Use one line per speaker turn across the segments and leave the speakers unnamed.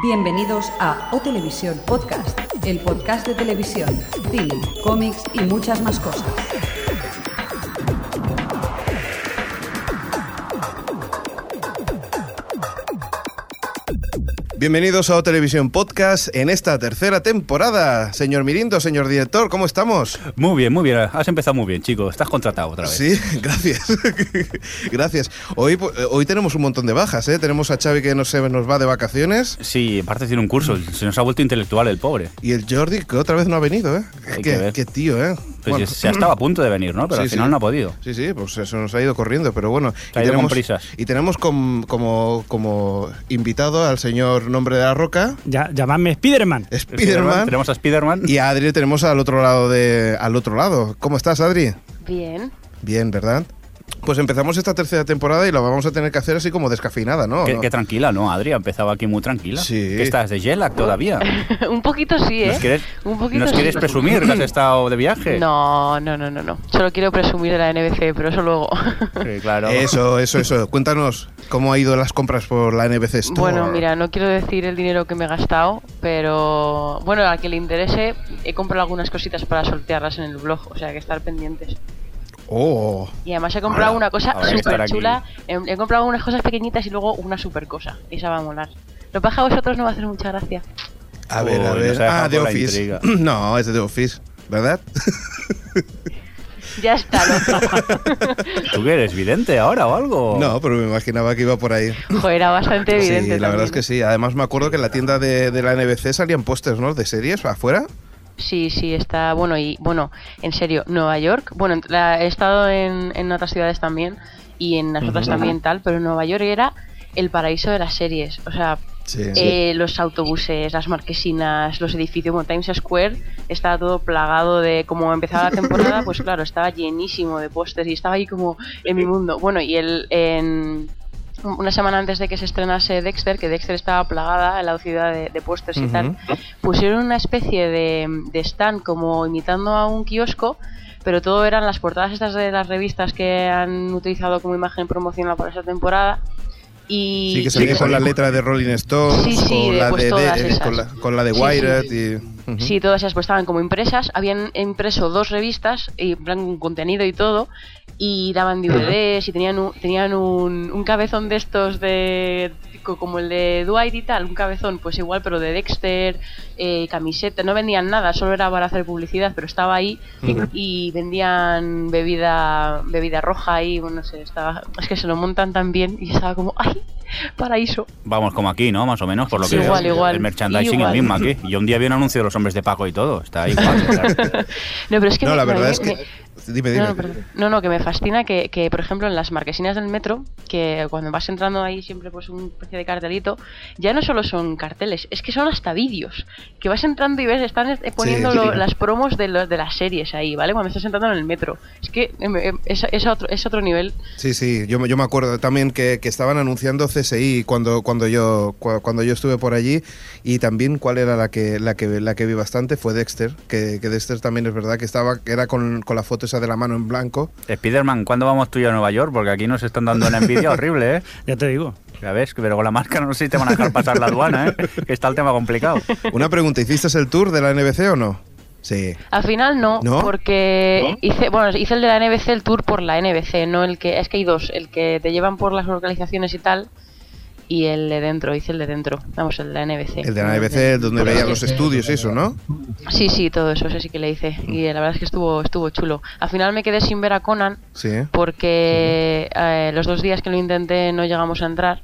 Bienvenidos a O Televisión Podcast, el podcast de televisión, cine, cómics y muchas más cosas.
Bienvenidos a O Televisión Podcast en esta tercera temporada. Señor Mirindo, señor director, ¿cómo estamos?
Muy bien, muy bien. Has empezado muy bien, chico. Estás contratado otra vez.
Sí, gracias. gracias. Hoy, pu- eh, hoy tenemos un montón de bajas, ¿eh? Tenemos a Xavi que no se nos va de vacaciones
Sí, aparte tiene un curso. Se nos ha vuelto intelectual el pobre.
y el Jordi que otra vez no ha venido, ¿eh?
Hay que
Qué,
ver.
qué tío, ¿eh?
Pues
Bueno.
se ha estado a punto de venir, ¿no? Pero
Sí,
al final
sí.
no ha podido.
Sí, sí, pues eso nos ha ido corriendo, pero bueno.
Se ha ido con prisas.
y tenemos com- como, como invitado al señor Nombre de la Roca,
Ya, llamadme Spiderman.
Spiderman,
Tenemos a Spiderman.
y a Adri tenemos al otro lado de, al otro lado. ¿Cómo estás, Adri?
Bien.
Bien, ¿verdad? Pues empezamos esta tercera temporada y lo vamos a tener que hacer así como descafeinada, ¿no?
Qué, tranquila, ¿no? Adri ha empezado aquí muy tranquila.
Sí.
¿Qué estás de Gelac todavía?
Un poquito sí, ¿eh?
¿Nos quieres,
Un poquito
¿nos
sí.
quieres presumir que has estado de viaje?
No, no, no, no, no. Solo quiero presumir de la NBC, pero eso luego.
Sí, claro.
Eso, eso, eso. Cuéntanos cómo ha ido las compras por la NBC Store.
bueno, mira, no quiero decir el dinero que me he gastado, pero bueno, a que le interese, he comprado algunas cositas para sortearlas en el blog, o sea que estar pendientes.
Oh,
Y además he comprado
Hola,
una cosa
que
súper chula. He, he comprado unas cosas pequeñitas y luego una super cosa. Esa va a molar. Lo que que a vosotros no va a hacer mucha gracia.
a ver, a ver. Ah, The Office.
intriga.
No, es de The Office, ¿verdad?
Ya está, loco.
¿Tú qué eres vidente ahora o algo?
No, pero me imaginaba que iba por ahí.
Joder, era bastante evidente.
Sí, la verdad es que
también.
sí. Además me acuerdo que en la tienda de, de la NBC salían pósters, ¿no? De series afuera.
Sí, sí, está bueno y bueno, en serio, Nueva York, bueno, en- la- he estado en, en otras ciudades también y en las otras también tal, pero Nueva York era el paraíso de las series, o sea,
Sí.
eh, los autobuses, las marquesinas, los edificios, bueno, Times Square estaba todo plagado de, como empezaba la temporada, pues claro, estaba llenísimo de pósters y estaba ahí como en mi mundo. Bueno, y el, en, una semana antes de que se estrenase Dexter, que Dexter estaba plagada en la ciudad de, de pósters y tal, pusieron una especie de, de stand como imitando a un kiosco, pero todo eran las portadas estas de las revistas que han utilizado como imagen promocional para esa temporada. Y,
Sí, que salía con la letra de Rolling Stones,
Sí, sí,
con,
de-
la
pues
de, con, la, con la de Wired
sí.
y...
Sí, todas esas pues estaban como impresas, habían impreso dos revistas, y en plan con contenido y todo, y daban DVDs y tenían un, tenían un, un cabezón de estos de co- como el de Dwight y tal, un cabezón pues igual pero de Dexter, eh, camiseta, no vendían nada, solo era para hacer publicidad, pero estaba ahí y vendían bebida bebida roja y bueno, no sé, estaba, es que se lo montan tan bien y estaba como, ay, paraíso.
Vamos como aquí, ¿no? Más o menos, por lo
Sí,
que
igual,
veo.
igual.
El merchandising
Igual.
el mismo aquí. Yo un día vi un anuncio de los hombres de Paco y todo. Está igual.
No, pero es que
No,
me-
la
me-
verdad es
me-
que... Dime, dime.
No, no, perdón. no, no, que me fascina que, que, por ejemplo, en las marquesinas del metro, que cuando vas entrando ahí siempre pues un especie de cartelito, ya no solo son carteles, es que son hasta vídeos. Que vas entrando y ves, están eh, poniendo
Sí,
lo-
sí.
las promos de, los de las series ahí, ¿vale? Cuando estás entrando en el metro. Es que em, em, es, es otro, es otro nivel.
Sí, sí, yo, me- yo me acuerdo también que, que estaban anunciando CSI cuando, cuando, yo, cua- cuando yo estuve por allí y también cuál era la que, la que, la que vi bastante fue Dexter, que, que Dexter también es verdad que estaba que era con, con la foto esa de la mano en blanco.
Spiderman, ¿cuándo vamos tú y yo a Nueva York? Porque aquí nos están dando una envidia horrible, ¿eh?
Ya te digo.
Ya ves, pero con la máscara no sé si te van a dejar pasar la aduana, ¿eh? Que está el tema complicado.
Una pregunta, ¿hiciste el tour de la NBC o no? Sí.
Al final no,
¿No?
porque hice, bueno, hice el de la NBC, el tour por la NBC, no el que, es que hay dos, el que te llevan por las localizaciones y tal, y el de dentro, hice el de dentro, vamos, el de la NBC.
El de la NBC donde veían los estudios y eso, ¿no?
Sí, sí, todo eso, ese sí que le hice, y la verdad es que estuvo, estuvo chulo. Al final me quedé sin ver a Conan,
Sí.
porque eh, los dos días que lo intenté no llegamos a entrar,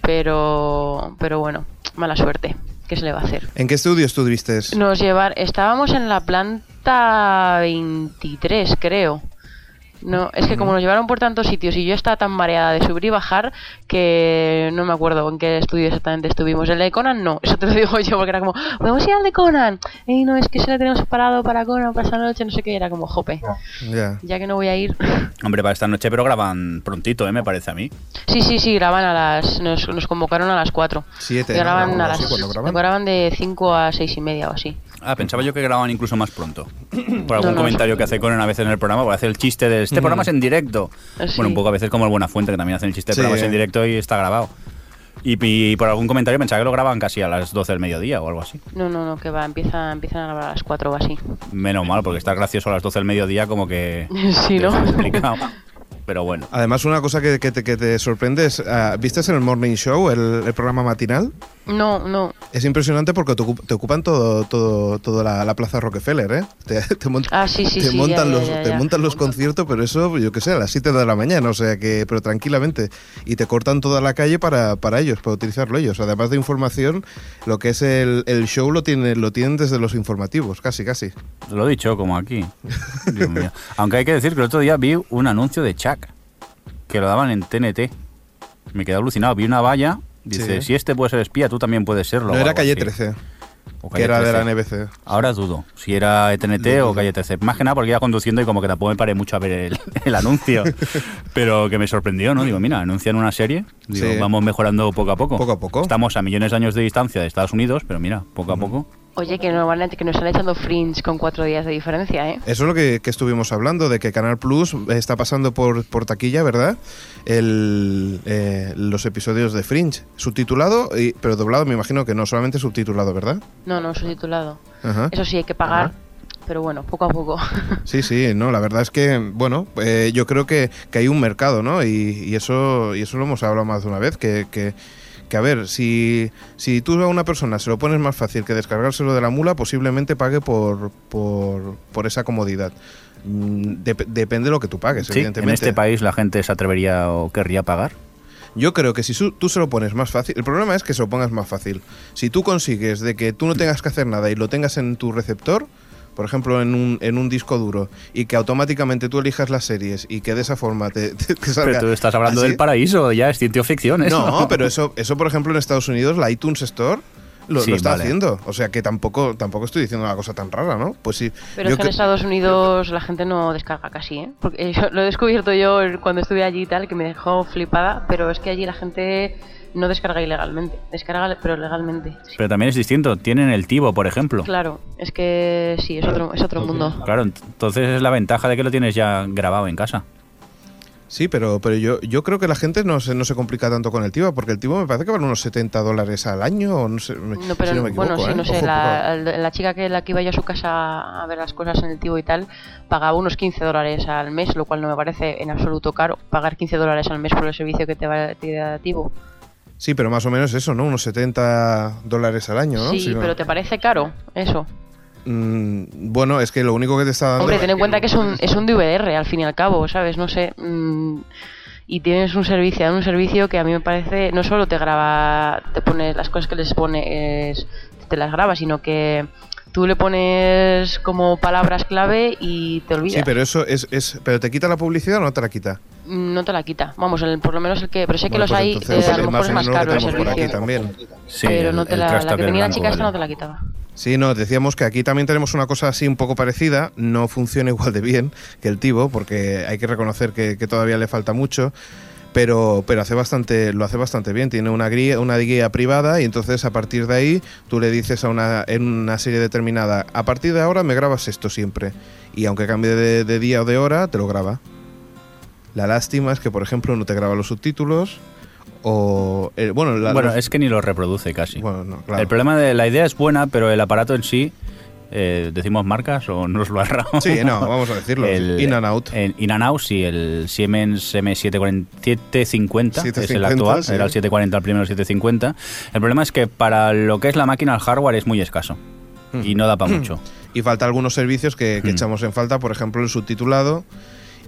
pero, pero bueno, mala suerte, ¿qué se le va a hacer?
¿En qué estudio estuviste?
Nos llevar, estábamos en la planta 23, creo. No, es que como nos llevaron por tantos sitios y yo estaba tan mareada de subir y bajar que no me acuerdo en qué estudio exactamente estuvimos. El de Conan no, eso te lo digo yo porque era como, podemos ir al de Conan. Y no, es que se lo tenemos separado para Conan para esta noche, no sé qué, era como jope.
Ya.
Ya que no voy a ir.
Hombre, para esta noche, pero graban prontito, ¿eh? Me parece a mí.
Sí, sí, sí, graban a las. Nos, nos convocaron a las 4.
Siete, ¿no?
Graban a
Algo así,
las.
graban.
Graban de 5 a 6 y media o así.
Ah, pensaba yo que grababan incluso más pronto. Por algún
No, no,
comentario que hace Conan a veces en el programa, por hacer el chiste de este programa es en directo.
Sí.
Bueno, un poco a veces como el Buena Fuente, que también hacen el chiste de
Sí.
programas en directo y está grabado. Y, y por algún comentario pensaba que lo graban casi a las 12 del mediodía o algo así.
No, no, no, que va, empieza, empiezan a grabar a las 4 o así.
Menos mal, porque estar gracioso a las 12 del mediodía como que...
Sí, ¿no?
Pero bueno.
Además, una cosa que, que te, que te sorprende es, ah, ¿viste en el Morning Show, el, el programa matinal?
No, no.
Es impresionante porque te, ocup- te ocupan todo, todo, toda la, la plaza Rockefeller, ¿eh? Te, te mont-
Ah, sí, sí,
te
sí,
montan
ya, ya,
los,
ya,
te
ya.
montan los conciertos, pero eso, yo qué sé, a las 7 de la mañana, o sea que, pero tranquilamente. Y te cortan toda la calle para, para ellos, para utilizarlo ellos. Además de información, lo que es el, el show lo tienen, lo tienen desde los informativos, casi, casi.
Lo he dicho como aquí. Dios mío. Aunque hay que decir que el otro día vi un anuncio de Chuck, que lo daban en TNT. Me quedé alucinado. Vi una valla, dice,
Sí.
si este puede ser espía, tú también puedes serlo.
No era Calle
así.
13,
O
que era de
13.
la NBC.
Ahora dudo si era E TNT o Calle 13. Más que nada porque iba conduciendo y como que tampoco me paré mucho a ver el, el anuncio. Pero que me sorprendió, ¿no? Digo, mira, anuncian una serie. Digo,
Sí.
vamos mejorando poco a poco.
Poco a poco.
Estamos a millones de años de distancia de Estados Unidos, pero mira, poco a poco.
Oye, que normalmente que nos están echando Fringe con cuatro días de diferencia, ¿eh?
Eso es lo que, que estuvimos hablando, de que Canal Plus está pasando por, por taquilla, ¿verdad? El, eh, los episodios de Fringe, subtitulado, y, pero doblado me imagino que no, solamente subtitulado, ¿verdad?
No, no, subtitulado.
Ajá.
Eso sí, hay que pagar, pero bueno, poco a poco.
Sí, sí, no, la verdad es que, bueno, eh, yo creo que, que hay un mercado, ¿no? Y, y eso y eso lo hemos hablado más de una vez, que, que, que, a ver, si, si tú a una persona se lo pones más fácil que descargárselo de la mula, posiblemente pague por, por, por esa comodidad. Mm, dep- depende de lo que tú pagues,
Sí,
evidentemente.
en este país la gente se atrevería o querría pagar.
Yo creo que si tú se lo pones más fácil, el problema es que se lo pongas más fácil. Si tú consigues de que tú no tengas que hacer nada y lo tengas en tu receptor, por ejemplo en un, en un disco duro, y que automáticamente tú elijas las series y que de esa forma te, te- te salga
Pero tú estás hablando
así-
del paraíso, ya es ciencia ficción. eso,
No, pero eso, eso por ejemplo en Estados Unidos, la iTunes Store lo,
Sí,
lo está
vale.
haciendo. O sea que tampoco, tampoco estoy diciendo una cosa tan rara, ¿no? Pues sí.
Pero
yo
es que en Estados Unidos la gente no descarga casi, ¿eh? Porque yo- lo he descubierto yo cuando estuve allí y tal, que me dejó flipada, pero es que allí la gente no descarga ilegalmente, descarga pero legalmente. Sí.
Pero también es distinto. Tienen el Tivo, por ejemplo.
Claro, es que sí, es otro, es otro mundo.
Claro, ent- entonces es la ventaja de que lo tienes ya grabado en casa.
Sí, pero, pero yo, yo creo que la gente no se, no se complica tanto con el Tivo, porque el Tivo me parece que vale unos 70 dólares al año, o no sé, me-
No, pero
si no me
bueno,
equivoco,
sí,
¿eh?
no sé,
Ojo,
la, la chica que la que iba yo a su casa a ver las cosas en el Tivo y tal, pagaba unos 15 dólares al mes, lo cual no me parece en absoluto caro, pagar 15 dólares al mes por el servicio que te va te da Tivo.
Sí, pero más o menos eso, ¿no? Unos 70 dólares al año, ¿no?
Sí,
Si
pero ¿te parece caro eso?
Mm, bueno, es que lo único que te está dando...
Hombre, ten en cuenta que es un, es un DVR al fin y al cabo, ¿sabes? No sé. mm, y tienes un servicio, un servicio que a mí me parece, no solo te graba, te pone las cosas que les pones, te las graba, sino que tú le pones como palabras clave y te olvidas.
Sí, pero eso es, es... ¿Pero te quita la publicidad o no te la quita?
No te la quita. Vamos, el- por lo menos el que. Pero sé que
Bueno,
los
pues
hay,
entonces
eh, a lo mejor
más
es más caro el
tenemos por aquí
servicio.
también.
Sí,
pero
el-
no te
el
la,
trash
la que tenía la chica esta no te la quitaba.
Sí, no, decíamos que aquí también tenemos una cosa así un poco parecida, no funciona igual de bien que el Tivo, porque hay que reconocer que, que todavía le falta mucho, pero, pero hace bastante, lo hace bastante bien, tiene una guía, una guía privada y entonces a partir de ahí tú le dices a una, en una serie determinada, a partir de ahora me grabas esto siempre, y aunque cambie de, de día o de hora, te lo graba. La lástima es que, por ejemplo, no te graba los subtítulos, o... eh, bueno, la-
bueno,
los-
es que ni lo reproduce casi.
bueno, no, claro.
El problema de la idea es buena, pero el aparato en sí, eh, ¿decimos marcas o nos lo ha errado?
Sí, no, vamos a decirlo, in and out.
El in and out, sí, el Siemens M750 es el
750,
actual,
sí.
era el 740 el primero, el 750. El problema es que para lo que es la máquina, el hardware es muy escaso y no da para mucho.
Y falta algunos servicios que, que
Hmm.
echamos en falta, por ejemplo, el subtitulado.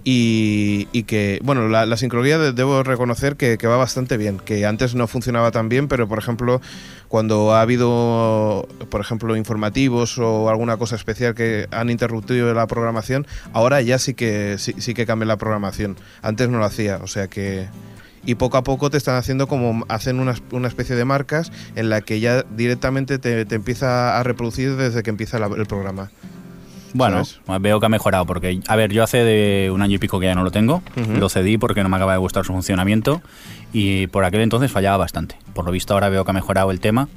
Y, y que, bueno, la, la sincronía de- debo reconocer que, que va bastante bien, que antes no funcionaba tan bien, pero por ejemplo, cuando ha habido, por ejemplo, informativos o alguna cosa especial que han interrumpido la programación, ahora ya sí que, sí, sí que cambia la programación. Antes no lo hacía, o sea que... Y poco a poco te están haciendo como hacen una, una especie de marcas en la que ya directamente te, te empieza a reproducir desde que empieza la- el programa.
Bueno,
¿Sabes?
veo que ha mejorado porque, a ver, yo hace de un año y pico que ya no lo tengo,
Ujú.
lo cedí porque no me acaba de gustar su funcionamiento y por aquel entonces fallaba bastante. Por lo visto ahora veo que ha mejorado el tema.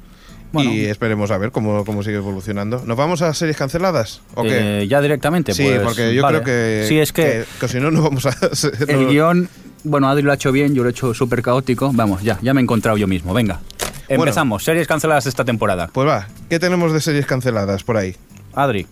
Bueno,
Y esperemos a ver cómo, cómo sigue evolucionando. ¿Nos vamos a series canceladas? ¿O qué?
eh, ya directamente,
sí,
pues,
porque yo
vale.
creo que,
Sí, es que,
que si no, no vamos a...
el
no-
guion Bueno, Adri lo ha hecho bien, yo lo he hecho súper caótico. Vamos, ya, ya me he encontrado yo mismo. Venga.
Bueno.
Empezamos. Series canceladas esta temporada.
Pues va, ¿qué tenemos de series canceladas por ahí?
Adri,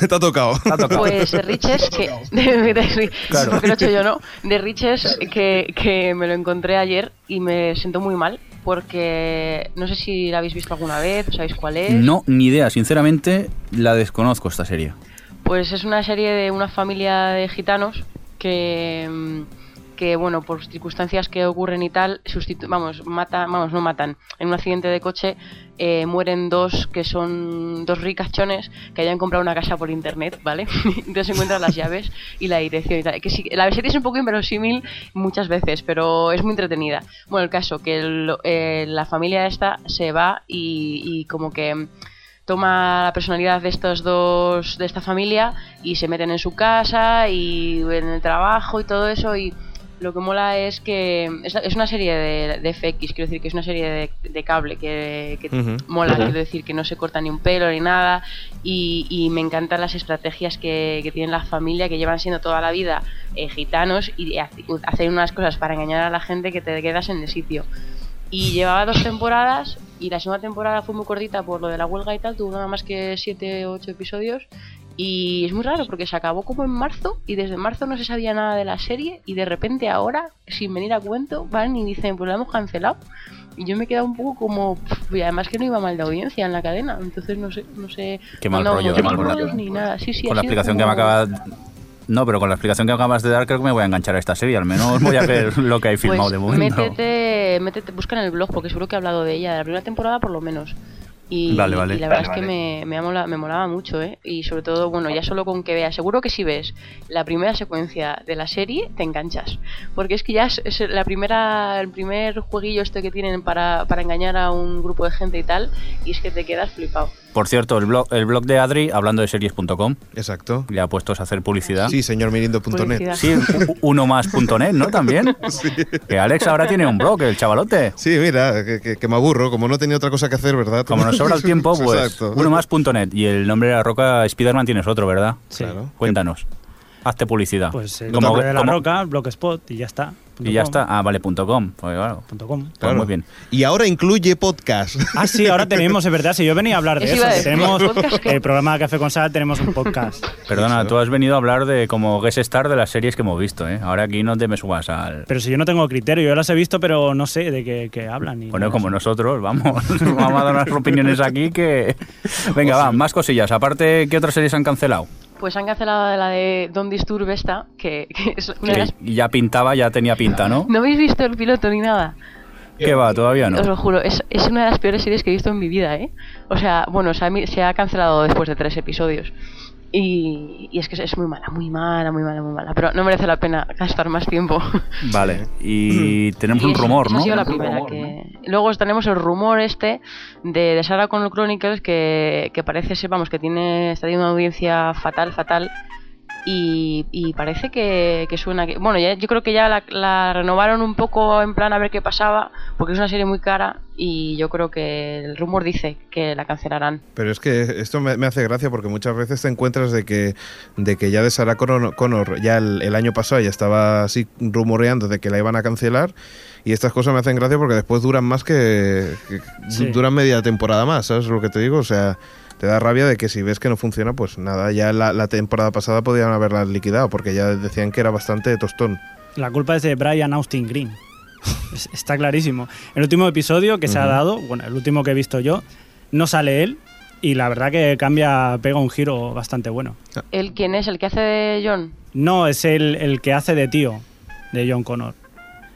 Te ha tocado.
Pues de Riches, que. De, de-
Claro.
porque lo he hecho yo, ¿no? De Riches, que, que me lo encontré ayer y me siento muy mal. Porque no sé si la habéis visto alguna vez, o sabéis cuál es.
No, ni idea. Sinceramente, la desconozco esta serie.
Pues es una serie de una familia de gitanos que, mm, que bueno, por circunstancias que ocurren y tal, vamos, mata, vamos, no matan. En un accidente de coche eh, mueren dos que son dos ricachones que hayan comprado una casa por internet, ¿vale? Entonces encuentran las llaves y la dirección y tal. Que la serie es un poco inverosímil muchas veces, pero es muy entretenida. Bueno, el caso que eh, la familia esta se va y, y como que toma la personalidad de estos dos de esta familia y se meten en su casa y en el trabajo y todo eso y lo que mola es que es, es una serie de, de FX, quiero decir que es una serie de, de cable que, mola, quiero decir que no se corta ni un pelo ni nada y, y me encantan las estrategias que, que tiene la familia que llevan siendo toda la vida eh, gitanos y hace- hacen unas cosas para engañar a la gente que te quedas en el sitio. Y llevaba dos temporadas y la segunda temporada fue muy cortita por lo de la huelga y tal, tuvo nada más que 7 o 8 episodios y es muy raro porque se acabó como en marzo y desde marzo no se sabía nada de la serie y de repente ahora, sin venir a cuento, van y dicen pues la hemos cancelado y yo me he quedado un poco como y además que no iba mal de audiencia en la cadena, entonces no sé, no sé
Qué mal
no,
rollo,
motivos
qué mal rollo.
ni nada. Sí, sí,
con la explicación que me
como-
acabas... No, pero con la explicación que acabas de dar creo que me voy a enganchar a esta serie. Al menos voy a ver lo que hay filmado
Pues
de momento.
Métete, métete, busca en el blog porque seguro que he hablado de ella, de la primera temporada por lo menos. Y,
Vale, vale.
y la verdad
Vale,
es que me, me, mola- me molaba mucho, ¿eh? Y sobre todo, bueno, ya solo con que veas, seguro que si ves la primera secuencia de la serie, te enganchas. Porque es que ya es, es la primera, el primer jueguillo este que tienen para, para engañar a un grupo de gente y tal, y es que te quedas flipado.
Por cierto, el blog, el blog de Adri, hablando de series.com,
Exacto.
le ha puesto a hacer publicidad.
Sí, señormirindo.net.
Sí, uno más.net, ¿no? También. Que Alex ahora tiene un blog, el chavalote.
Sí, mira, que, que- que me aburro, como no tenía otra cosa que hacer, ¿verdad?
Como nos sobra el tiempo, pues uno más.net. Y el nombre de la roca, Spiderman tienes otro, ¿verdad?
Sí.
Claro.
Cuéntanos. Hazte publicidad.
Pues el
Como-
de la
como-
roca, Blogspot, y ya está.
Y ya está. Ah, vale, punto com. Pues claro.
punto com.
Pues
Claro.
muy bien.
Y ahora incluye podcast.
Ah, sí, ahora tenemos, es verdad, si yo venía a hablar de
Eso
tenemos el programa de Café con Sal, tenemos un podcast.
Perdona,
Eso.
tú has venido a hablar de como guest star de las series que hemos visto, ¿eh? Ahora aquí no te me subas al...
Pero si yo no tengo criterio, yo las he visto, pero no sé de qué, qué hablan. y
Bueno,
no
como
sé.
nosotros, vamos. vamos a dar nuestras opiniones aquí que... Venga, va, más cosillas. Aparte, ¿qué otras series han cancelado?
Pues han cancelado la de Don't Disturb esta, que, que es una de las...
Que ya pintaba, ya tenía pinta, ¿no?
¿No habéis visto el piloto ni nada?
¿Qué va? Todavía no.
Os lo juro, es, es una de las peores series que he visto en mi vida, ¿eh? O sea, bueno, se ha, se ha cancelado después de tres episodios. Y, y es que es muy mala, muy mala, muy mala, muy mala. Pero no merece la pena gastar más tiempo.
Vale. Y tenemos
Y
un rumor, ¿no?
ha sido la primera que... Luego tenemos el rumor este de, de Sarah Connor Chronicles que, que parece ser, vamos, que tiene está teniendo una audiencia fatal, fatal. Y, y parece que, que suena que... Bueno, ya, yo creo que ya la, la renovaron un poco en plan a ver qué pasaba, porque es una serie muy cara y yo creo que el rumor dice que la cancelarán.
Pero es que esto me, me hace gracia porque muchas veces te encuentras de que, de que ya de Sarah Connor, Connor ya el, el año pasado ya estaba así rumoreando de que la iban a cancelar y estas cosas me hacen gracia porque después duran más que, que-
Sí.
duran media temporada más, ¿sabes lo que te digo? O sea, te da rabia de que si ves que no funciona, pues nada, ya la, la temporada pasada podían haberla liquidado porque ya decían que era bastante tostón.
La culpa es de Brian Austin Green. Es- Está clarísimo. El último episodio que se ha dado, bueno, el último que he visto yo, no sale él y la verdad que cambia, pega un giro bastante bueno.
¿El quién es? ¿El que hace de John?
No, es el, el que hace de tío de John Connor.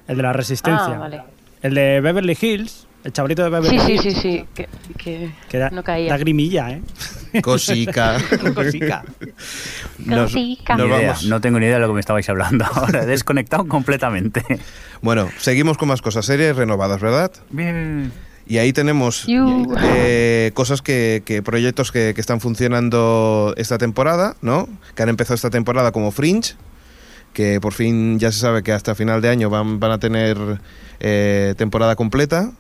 El de la resistencia.
Ah, vale.
El de Beverly Hills, el chavalito de Beverly
Sí, sí, sí, sí. Que, que
Que da,
no caía.
da grimilla, ¿eh?
Cosica.
Cosica.
Nos-
Cosica.
nos vamos.
No tengo ni idea de lo que me estabais hablando ahora. He desconectado completamente.
Bueno, seguimos con más cosas, series renovadas, ¿verdad?
Bien.
Y ahí tenemos
You.
eh, cosas que, que- proyectos que, que están funcionando esta temporada, ¿no? Que han empezado esta temporada como Fringe, que por fin ya se sabe que hasta final de año van, van a tener eh, temporada completa.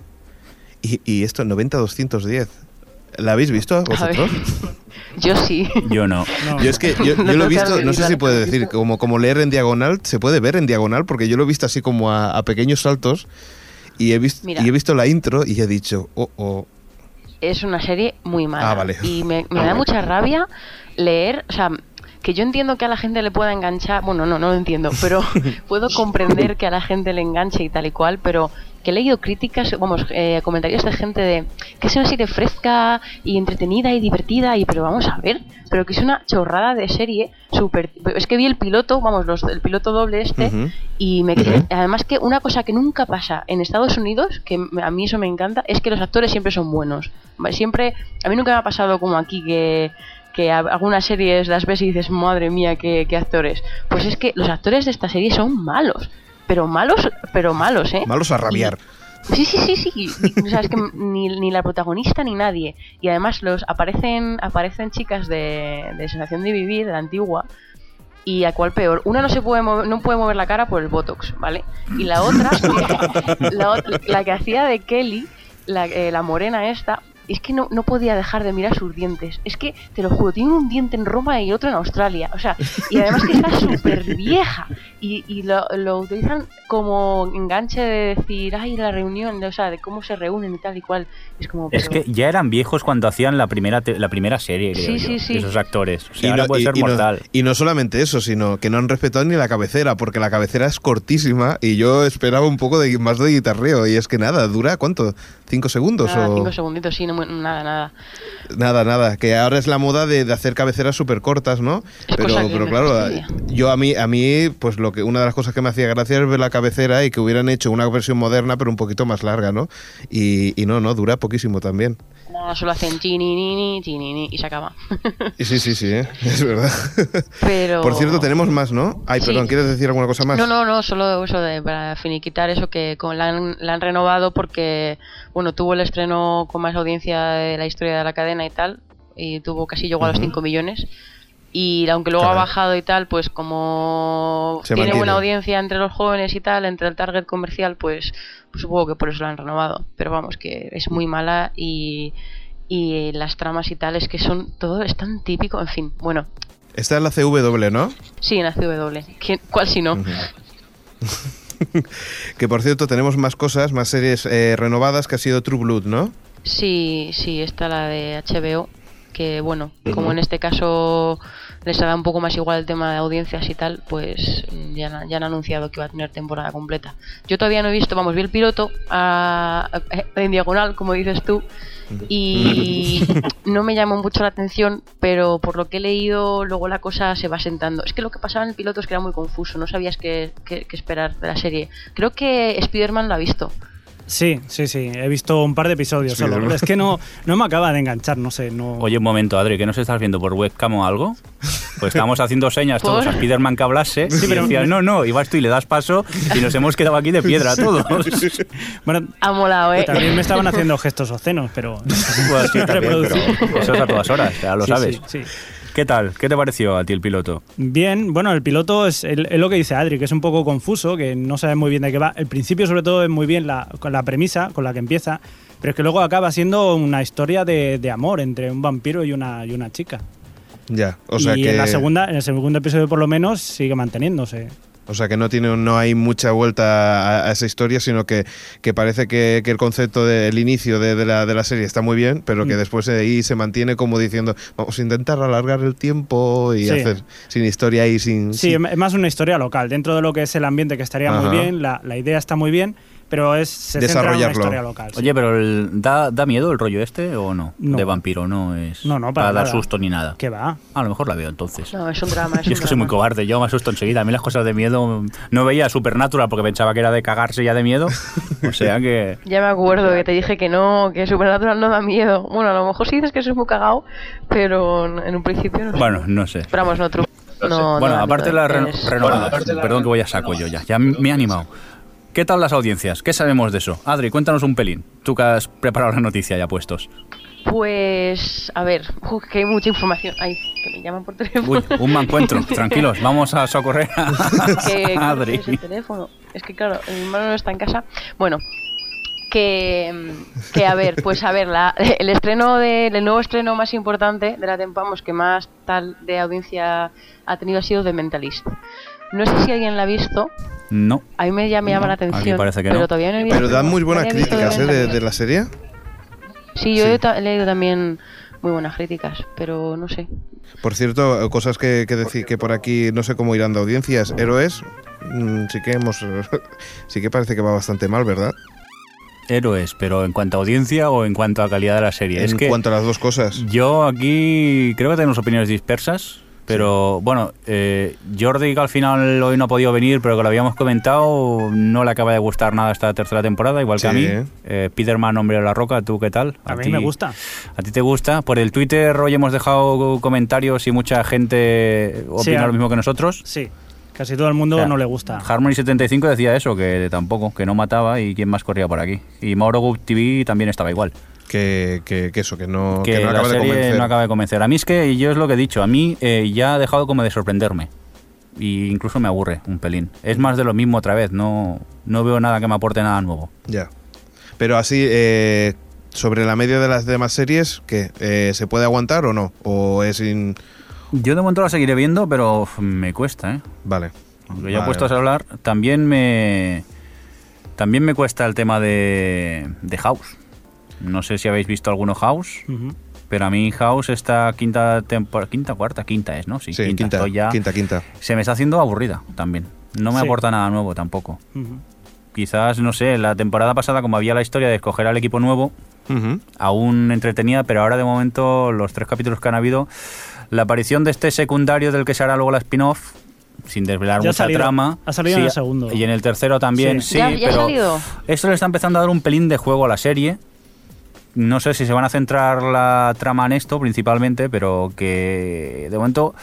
Y, y esto, 90-210. ¿La habéis visto
A
vosotros?
Yo sí.
Yo no.
No.
Yo es que yo, yo
No
lo he visto, no sé si puede decir, como, como leer en diagonal, se puede ver en diagonal, porque yo lo he visto así como a, a pequeños saltos y he, visto y he visto la intro y he dicho, oh, oh,
es una serie muy mala.
Ah, vale.
Y me, me da mucha rabia leer, o sea, que yo entiendo que a la gente le pueda enganchar, bueno, no, no lo entiendo, pero puedo comprender que a la gente le enganche y tal y cual, pero que he leído críticas, vamos, eh, comentarios de gente de que es una serie fresca y entretenida y divertida, y pero vamos a ver, pero que es una chorrada de serie, súper... Es que vi el piloto, vamos, los, el piloto doble este, y me quedé- además que una cosa que nunca pasa en Estados Unidos, que a mí eso me encanta, es que los actores siempre son buenos. Siempre, a mí nunca me ha pasado como aquí que, que algunas series las ves y dices, madre mía, qué, qué actores. Pues es que los actores de esta serie son malos, pero malos, pero malos, ¿eh?
malos a rabiar.
Sí, sí, sí, sí. Y, O sea, es que ni, ni la protagonista ni nadie. Y además los aparecen aparecen chicas de, de Sensación de Vivir, de la antigua. Y a cuál peor. Una no se puede mover, no puede mover la cara por el Botox, ¿vale? Y la otra, la, la que hacía de Kelly, la, eh, la morena esta, es que no, no podía dejar de mirar sus dientes. Es que, te lo juro, tiene un diente en Roma y otro en Australia. O sea, y además que está súper vieja. Y, y lo, lo utilizan como enganche de decir, ay, la reunión, o sea, de cómo se reúnen y tal y cual. Es como.
Es que ya eran viejos cuando hacían la primera te- la primera serie, creo
Sí,
yo,
sí, sí.
esos actores. O sea,
y,
ahora
no,
puede
y-
ser
y no-
mortal.
y no solamente eso, sino que no han respetado ni la cabecera, porque la cabecera es cortísima y yo esperaba un poco de más de guitarreo. Y es que nada, ¿dura cuánto? ¿Cinco segundos?
Nada,
o...
cinco segunditos, sí, no nada, nada.
Nada, nada, que ahora es la moda de, de hacer cabeceras súper cortas, ¿no?
Es
Pero, pero claro,
fastidia.
yo a mí, a mí, pues lo que una de las cosas que me hacía gracia es ver la cabecera y que hubieran hecho una versión moderna, pero un poquito más larga, ¿no? Y, y no, no, dura poquísimo también.
No, solo hacen chinini y se acaba.
Y sí, sí, sí, ¿eh? es verdad.
Pero.
Por cierto, tenemos más, ¿no? Ay,
Sí.
perdón, ¿quieres decir alguna cosa más?
No, no, no, solo eso de para finiquitar eso que con, la, han, la han renovado porque, bueno, tuvo el estreno con más audiencia de la historia de la cadena y tal, y tuvo casi llegó a los
Ujú.
5 millones. Y aunque luego ha bajado y tal, pues como
Se
tiene
mantiene.
buena audiencia entre los jóvenes y tal, entre el target comercial, pues, pues supongo que por eso la han renovado. Pero vamos, que es muy mala y, y las tramas y tal es que son todo es tan típico, en fin, bueno,
Esta es la CW, ¿no?
sí, en la CW. ¿Quién- ¿Cuál si no?
Que por cierto, tenemos más cosas, más series eh, renovadas que ha sido True Blood, ¿no?
Sí, sí, está la de HBO, que bueno, como en este caso les dado un poco más igual el tema de audiencias y tal, pues ya, han- ya han anunciado que va a tener temporada completa. Yo todavía no he visto, vamos, vi el piloto a- a- en diagonal, como dices tú, y no me llamó mucho la atención, pero por lo que he leído, luego la cosa se va sentando. Es que lo que pasaba en el piloto es que era muy confuso, no sabías qué, qué- qué esperar de la serie. Creo que Spider-Man lo ha visto.
Sí, sí, sí. He visto un par de episodios
Sí,
solo. Es que no, no me acaba de enganchar, no sé. No...
Oye, un momento, Adri, ¿qué nos estás viendo por webcam o algo? Pues estábamos haciendo señas todos a
¿Por?
Spiderman que hablase y
pero-
decía, no, no, y vas tú y le das paso y nos hemos quedado aquí de piedra todos.
Bueno,
Ha molado, ¿eh?
también me estaban haciendo gestos obscenos, pero.
Pues sí, también, pero eso es a todas horas, ya lo
Sí,
sabes.
sí, sí.
¿Qué tal? ¿Qué te pareció a ti el piloto?
Bien, bueno, el piloto es, el- es lo que dice Adri, que es un poco confuso, que no sabe muy bien de qué va. El principio, sobre todo, es muy bien la, con la premisa con la que empieza, pero es que luego acaba siendo una historia de, de amor entre un vampiro y una, y una chica.
Ya, o sea
y
que...
en, la segunda, en el segundo episodio, por lo menos, sigue manteniéndose.
O sea que no tiene, no hay mucha vuelta a, a esa historia, sino que, que parece que, que el concepto del inicio de, de la, de la serie está muy bien, pero que
Mm.
después de ahí se mantiene como diciendo, vamos a intentar alargar el tiempo y
Sí.
hacer sin historia y sin...
Sí,
sin-
es más una historia local. Dentro de lo que es el ambiente, que estaría
Ajá.
muy bien, la, la idea está muy bien, pero es se centra en una
Desarrollarlo.
historia local. sí.
Oye, pero el- ¿da, ¿da miedo el rollo este o no?
No.
De vampiro, no es
No, no, para
dar
nada.
susto ni nada.
¿Qué va?
A lo mejor la veo entonces.
No, es un drama. Es
Yo
un
es que soy muy cobarde, yo me asusto enseguida. A mí las cosas de miedo no veía Supernatural porque pensaba que era de cagarse ya de miedo. O sea que.
Ya me acuerdo que te dije que no, que Supernatural no da miedo. Bueno, a lo mejor sí dices que soy muy cagado, pero en un principio no sé.
Bueno, no sé.
Pero vamos, no, no, no
bueno, aparte de
es-
renovadas, perdón que voy a saco yo ya, ya me he animado. ¿Qué tal las audiencias? ¿Qué sabemos de eso? Adri, cuéntanos un pelín. Tú que has preparado la noticia ya puestos.
Pues, a ver, uf, que hay mucha información. Ay, que me llaman por teléfono.
Uy, un me encuentro. Tranquilos, vamos a socorrer a
que
Adri.
el teléfono. Es que claro, mi hermano no está en casa. Bueno, que, que, a ver, pues a ver, la, el estreno del el nuevo estreno más importante de la temporada, que más tal de audiencia ha tenido ha sido The Mentalist. No sé si alguien la ha visto.
No.
A mí me, ya me llama la atención.
parece que
pero
no.
todavía no he visto.
Pero dan muy buenas
no
críticas ¿eh? de, la serie.
Sí, yo
Sí.
he, leído también muy buenas críticas, pero no sé.
Por cierto, cosas que, que decir que por aquí no sé cómo irán de audiencias. Héroes, mm, sí que hemos, sí que parece que va bastante mal, ¿verdad?
Héroes, pero en cuanto a audiencia o en cuanto a calidad de la serie.
En
es que
cuanto a las dos cosas.
yo aquí creo que tenemos opiniones dispersas. Pero bueno, eh, Jordi, que al final hoy no ha podido venir, pero que lo habíamos comentado, no le acaba de gustar nada esta tercera temporada, igual que a
Sí.
mí. Eh, Peterman, hombre de la roca, ¿tú qué tal?
A mí me gusta.
¿A ti te gusta? Por el Twitter hoy hemos dejado comentarios y mucha gente opina
a-
lo mismo que nosotros.
Sí, casi todo el mundo
O sea,
no le gusta.
Harmony75 decía eso, que tampoco, que no mataba y quién más corría por aquí. Y Mauro TV también estaba igual.
Que, que, que eso, que no,
que
que no acaba de convencer.
no acaba de convencer. A mí es que yo es lo que he dicho, a mí eh, ya ha dejado como de sorprenderme. Y incluso me aburre un pelín. Es más de lo mismo otra vez, no, no veo nada que me aporte nada nuevo.
Ya. Pero así, eh, sobre la media de las demás series, ¿qué? Eh, ¿Se puede aguantar o no? ¿O es in...
Yo de momento la seguiré viendo, pero me cuesta, ¿eh?
Vale.
Aunque ya
Vale,
puestos a hablar, también me también me cuesta el tema de, de House. No sé si habéis visto alguno House, pero a mí House esta quinta temporada, quinta cuarta, quinta es, ¿no? Sí,
Sí, quinta,
estoy ya-
quinta, quinta.
Se me está haciendo aburrida también. No me
Sí.
aporta nada nuevo tampoco. Quizás, no sé, la temporada pasada como había la historia de escoger al equipo nuevo, aún entretenida, pero ahora de momento los tres capítulos que han habido, la aparición de este secundario del que se hará luego la spin-off, sin desvelar
Ya ha
mucha
salido-
trama.
ha salido en el segundo.
Y en el tercero también,
Sí.
sí,
¿Ya- ya ha
pero
salido?
esto le está empezando a dar un pelín de juego a la serie. No sé si se van a centrar la trama en esto principalmente, pero que de momento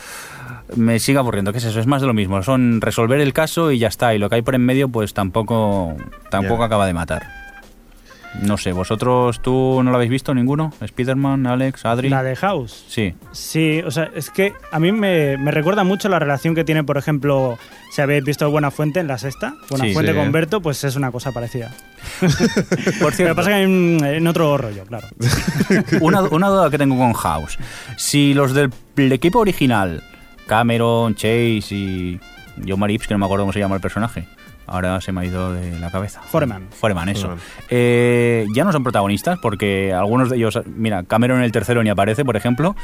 me sigue aburriendo. ¿Qué es eso? Es más de lo mismo. Son resolver el caso y ya está. Y lo que hay por en medio, pues tampoco, tampoco acaba de matar. No sé, ¿vosotros tú no lo habéis visto ninguno? ¿Spiderman, Alex, Adri?
La de House.
Sí.
Sí, o sea, es que a mí me, me recuerda mucho la relación que tiene, por ejemplo, si habéis visto Buena Fuente en la sexta, Buena
Sí.
Fuente
Sí.
con Berto, pues es una cosa parecida.
Por
Lo que
cierto,
pasa que en, en otro rollo, claro.
una, una duda que tengo con House. Si los del el equipo original, Cameron, Chase y John Marips, que no me acuerdo cómo se llama el personaje, ahora se me ha ido de la cabeza.
Foreman.
Foreman, eso.
Foreman.
Eh, ya no son protagonistas porque algunos de ellos, mira, Cameron en el tercero ni aparece, por ejemplo.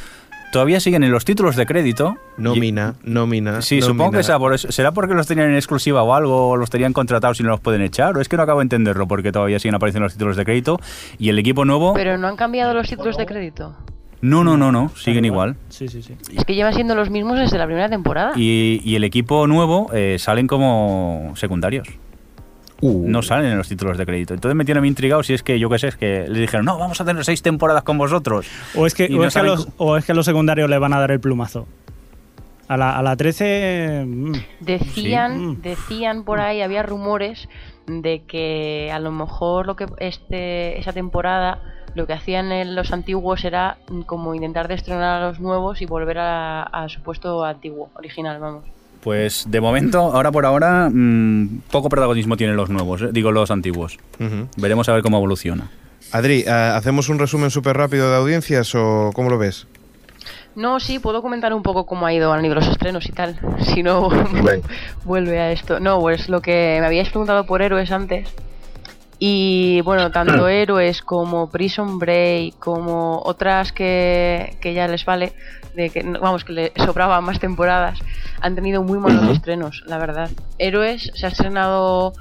Todavía siguen en los títulos de crédito.
Nómina, nómina.
Sí, supongo que sea por eso. ¿Será porque los tenían en exclusiva o algo? ¿O los tenían contratados y no los pueden echar? ¿O es que no acabo de entenderlo? Porque todavía siguen apareciendo los títulos de crédito. Y el equipo nuevo.
Pero no han cambiado los títulos de crédito.
No, no, no, no. Siguen igual.
Sí, sí, sí.
Es que llevan siendo los mismos desde la primera temporada.
Y, y el equipo nuevo eh, salen como secundarios.
Uh,
No salen en los títulos de crédito. Entonces me tiene a mí intrigado si es que, yo qué sé, es que les dijeron, no, vamos a tener seis temporadas con vosotros.
O es que, o
no
es que a
saben
los,
cu-
o es que a los secundarios le van a dar el plumazo. A la, a la 13. mm,
Decían,
Sí.
Decían por ahí, había rumores de que a lo mejor lo que este esa temporada lo que hacían los antiguos era como intentar destronar a los nuevos y volver a, a su puesto antiguo, original, vamos.
Pues de momento, ahora por ahora, mm, poco protagonismo tienen los nuevos, eh, digo los antiguos. Veremos a ver cómo evoluciona.
Adri, ¿ha- ¿hacemos un resumen súper rápido de audiencias o cómo lo ves?
No, sí, puedo comentar un poco cómo ha ido han ido los estrenos y tal. Si no, vuelve a esto. No, pues lo que me habíais preguntado por héroes antes. Y bueno, tanto héroes como Prison Break, como otras que, que ya les vale, de que vamos, que le sobraban más temporadas, han tenido muy malos estrenos, la verdad. Héroes se ha estrenado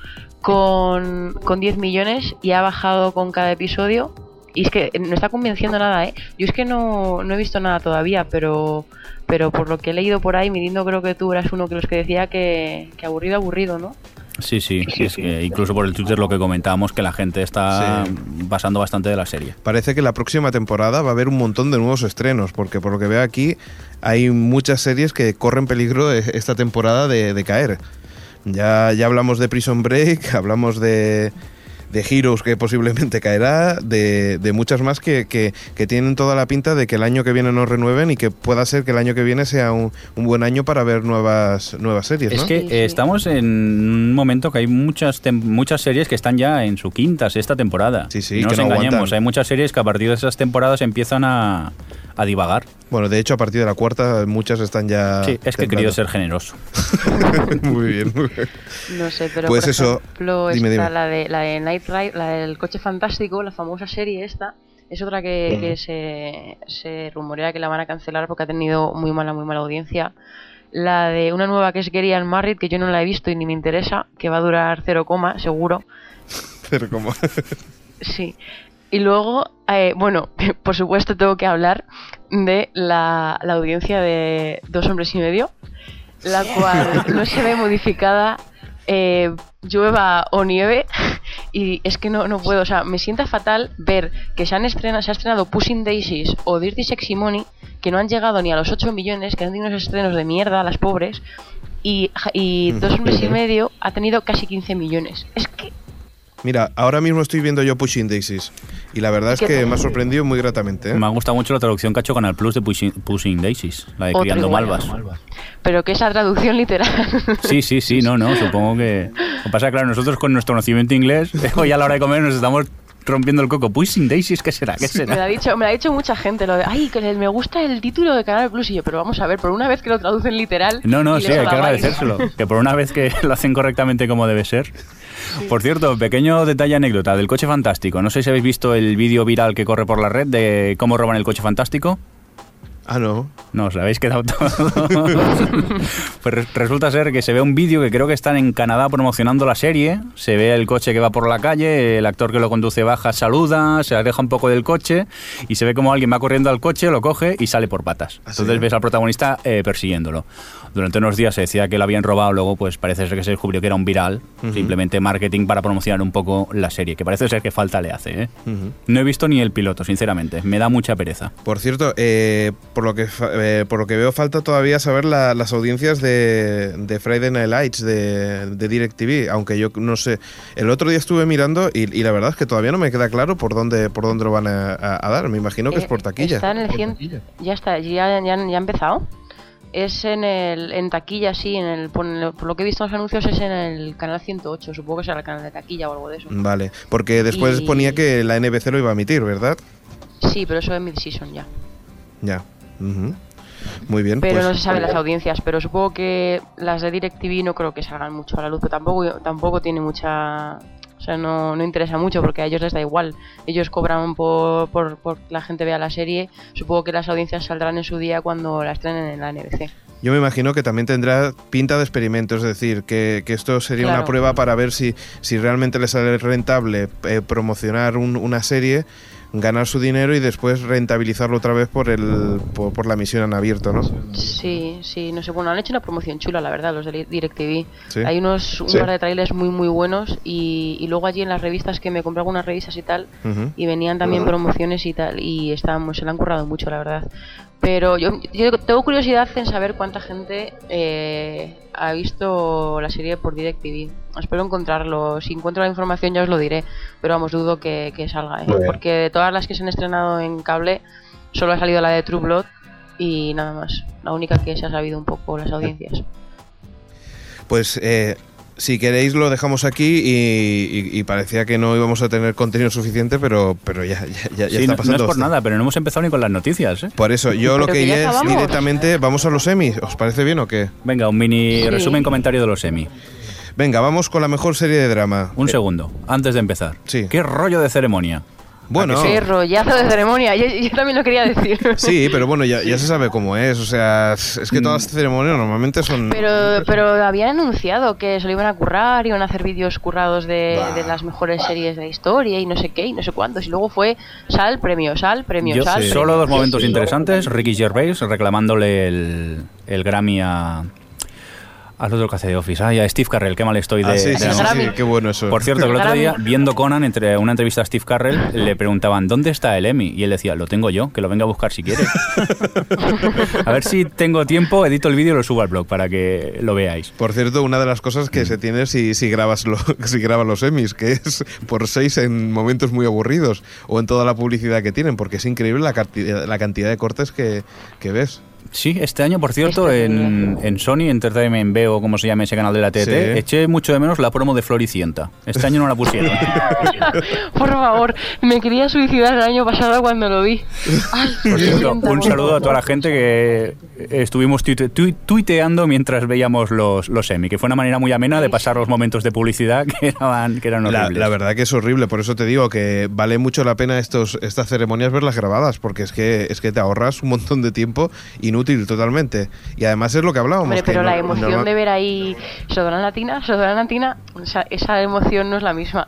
con, con 10 millones y ha bajado con cada episodio. Y es que no está convenciendo nada, ¿eh? Yo es que no, no he visto nada todavía, pero pero por lo que he leído por ahí, Mirindo, creo que tú eras uno de los que decía que, que aburrido, aburrido, ¿no?
Sí, sí, es que incluso por el Twitter lo que comentábamos, que la gente está
Sí.
pasando bastante de la serie.
Parece que la próxima temporada va a haber un montón de nuevos estrenos, porque por lo que veo aquí hay muchas series que corren peligro esta temporada de, de caer. Ya, ya hablamos de Prison Break, hablamos de, de Heroes que posiblemente caerá, de, de muchas más que, que- que tienen toda la pinta de que el año que viene nos renueven y que pueda ser que el año que viene sea un, un buen año para ver nuevas, nuevas series,
Es
¿no?
que
Sí, sí.
eh, estamos en un momento que hay muchas tem- muchas series que están ya en su quinta, sexta temporada.
Sí, sí,
Y no
que
nos
no
engañemos,
aguantan.
hay muchas series que a partir de esas temporadas empiezan a, a divagar.
Bueno, de hecho, a partir de la cuarta, muchas están ya.
sí, es que he querido ser generoso.
muy bien, muy bien.
No sé, pero
Pues
por
eso,
ejemplo,
dime,
está
dime.
La, de, la de Night Ride, la del coche fantástico, la famosa serie esta, es otra que, que se, se rumorea que la van a cancelar porque ha tenido muy mala, muy mala audiencia. La de una nueva que es Gerian Married, que yo no la he visto y ni me interesa, que va a durar 0, seguro.
Pero como.
Sí. Y luego, eh, bueno, por supuesto tengo que hablar de la, la audiencia de Dos Hombres y Medio, la cual no se ve modificada, eh, llueva o nieve, y es que no, no puedo, o sea, me sienta fatal ver que se, han estrenado, se ha estrenado Pushing Daisies o Dirty Sexy Money, que no han llegado ni a los 8 millones, que han tenido unos estrenos de mierda, las pobres, y, y Dos Hombres y Medio ha tenido casi 15 millones. Es que
Mira, ahora mismo estoy viendo yo Pushing Daisies. Y la verdad es
¿Qué
que me ha sorprendido muy gratamente. ¿eh?
Me ha gustado mucho la traducción que ha hecho Canal Plus de Pushing, Pushing Daisies, la de Criando
igual.
Malvas.
pero que esa traducción literal.
Sí, sí, sí, no, no, supongo que... Lo que pasa es que, claro, nosotros con nuestro conocimiento inglés, hoy a la hora de comer nos estamos rompiendo el coco. Pushing Daisies, ¿qué será? ¿Qué
me lo ha
será?
dicho, me lo ha dicho mucha gente, lo de, ay, que le- me gusta el título de Canal Plus y yo, pero vamos a ver, por una vez que lo traducen literal.
No, no, sí, hay que agradecérselo. Que por una vez que lo hacen correctamente como debe ser. Por cierto, pequeño detalle anécdota del coche fantástico. No sé si habéis visto el vídeo viral que corre por la red de cómo roban el coche fantástico.
Ah, no.
No, os lo habéis quedado todos. pues re- resulta ser que se ve un vídeo que creo que están en Canadá promocionando la serie. Se ve el coche que va por la calle, el actor que lo conduce baja, saluda, se aleja un poco del coche y se ve como alguien va corriendo al coche, lo coge y sale por patas.
¿Ah, sí?
Entonces ves al protagonista eh, persiguiéndolo. Durante unos días se decía que lo habían robado, luego pues parece ser que se descubrió que era un viral, simplemente marketing para promocionar un poco la serie, que parece ser que falta le hace. ¿eh? No he visto ni el piloto, sinceramente, me da mucha pereza.
Por cierto, eh, por, lo que fa- eh, por lo que veo, falta todavía saber la- las audiencias de, de Friday Night Lights de, de DirecTV, aunque yo no sé. El otro día estuve mirando y, y la verdad es que todavía no me queda claro por dónde, por dónde lo van a, a- a dar. Me imagino que es
Eh,
por taquilla.
Está en el 100, ya está, ya, ya, ya ha empezado. Es en el en taquilla, sí, en el, por, lo que he visto en los anuncios es en el canal 108, supongo que será el canal de taquilla o algo de eso.
Vale, porque después
Y-
ponía que la NBC lo iba a emitir, ¿verdad?
Sí, pero eso es mid-season ya.
Ya. Ujú. Muy bien.
Pero
pues,
no se saben las audiencias, pero supongo que las de DirecTV no creo que salgan mucho a la luz, pero tampoco, tampoco tiene mucha... O sea, no, no interesa mucho porque a ellos les da igual. Ellos cobran por, por, por que la gente vea la serie. Supongo que las audiencias saldrán en su día cuando la estrenen en la NBC.
Yo me imagino que también tendrá pinta de experimento, es decir, que, que esto sería una prueba para ver si, si realmente les sale rentable eh, promocionar un- una serie, ganar su dinero y después rentabilizarlo otra vez por, el, por, por la misión en abierto, ¿no?
Sí, sí, no sé, bueno, han hecho una promoción chula, la verdad, los de DirecTV.
Sí.
Hay unos un
Sí.
par de trailers muy, muy buenos y, y luego allí en las revistas que me compré algunas revistas y tal, y venían también promociones y tal, y estaban, se le han currado mucho, la verdad. Pero yo, yo tengo curiosidad en saber cuánta gente eh, ha visto la serie por DirecTV. Espero encontrarlo. Si encuentro la información ya os lo diré, pero vamos, dudo que, que salga, ¿eh? Porque de todas las que se han estrenado en cable, solo ha salido la de True Blood y nada más. La única que se ha sabido un poco las audiencias.
Pues eh, si queréis lo dejamos aquí y, y- y parecía que no íbamos a tener contenido suficiente, pero, pero ya, ya, ya- ya
Sí,
está
no, no
pasando.
es por
bastante.
nada, pero no hemos empezado ni con las noticias. ¿eh?
Por eso, yo lo que
que
iré es directamente, vamos a los semis, ¿os parece bien o qué?
Venga, un mini
Sí.
resumen comentario de los semi.
Venga, vamos con la mejor serie de drama.
Un segundo, antes de empezar.
Sí.
¿Qué rollo de ceremonia?
Bueno,
¡Qué rollazo de ceremonia! Yo, yo también lo quería decir.
sí, pero bueno, ya, ya se sabe cómo es. O sea, es que todas las ceremonias normalmente son...
Pero, pero habían anunciado que se lo iban a currar, iban a hacer vídeos currados de,
Bah.
de las mejores series de la historia y no sé qué y no sé cuántos. Y luego fue sal, premio, sal, premio,
Yo,
sal.
sí.
solo dos
Sí,
momentos
sí.
interesantes. Ricky Gervais reclamándole el, el Grammy a, Al otro que hace de Office. Ay, a Steve Carrell, qué mal estoy de...
Ah, sí,
de
sí, sí, sí, qué bueno eso.
Por cierto, que el otro día, viendo Conan, entre una entrevista a Steve Carrell, le preguntaban, ¿dónde está el Emmy? Y él decía, lo tengo yo, que lo venga a buscar si quiere. a ver si tengo tiempo, edito el vídeo y lo subo al blog para que lo veáis.
Por cierto, una de las cosas que se tiene si, si grabas lo, si grabas los Emmys, que es por seis en momentos muy aburridos o en toda la publicidad que tienen, porque es increíble la, cantidad- la cantidad de cortes que, que ves.
Sí, este año, por cierto,
Este
en, en Sony Entertainment B o como se llama ese canal de la TT,
Sí.
eché mucho de menos la promo de Floricienta. Este año no la pusieron.
Por favor, me quería suicidar el año pasado cuando lo vi. Ay,
Por cierto, un saludo a toda la gente que estuvimos tuite- tui- tuiteando mientras veíamos los, los Emmy, que fue una manera muy amena de pasar los momentos de publicidad que eran, que eran
La,
horribles.
la verdad que es horrible, por eso te digo que vale mucho la pena estos, estas ceremonias verlas grabadas, porque es que, es que te ahorras un montón de tiempo inútil totalmente. Y además es lo que hablábamos.
Hombre,
que
pero la
no-
emoción de ver ahí Sodran Latina, Sodran Latina, esa, esa emoción no es la misma.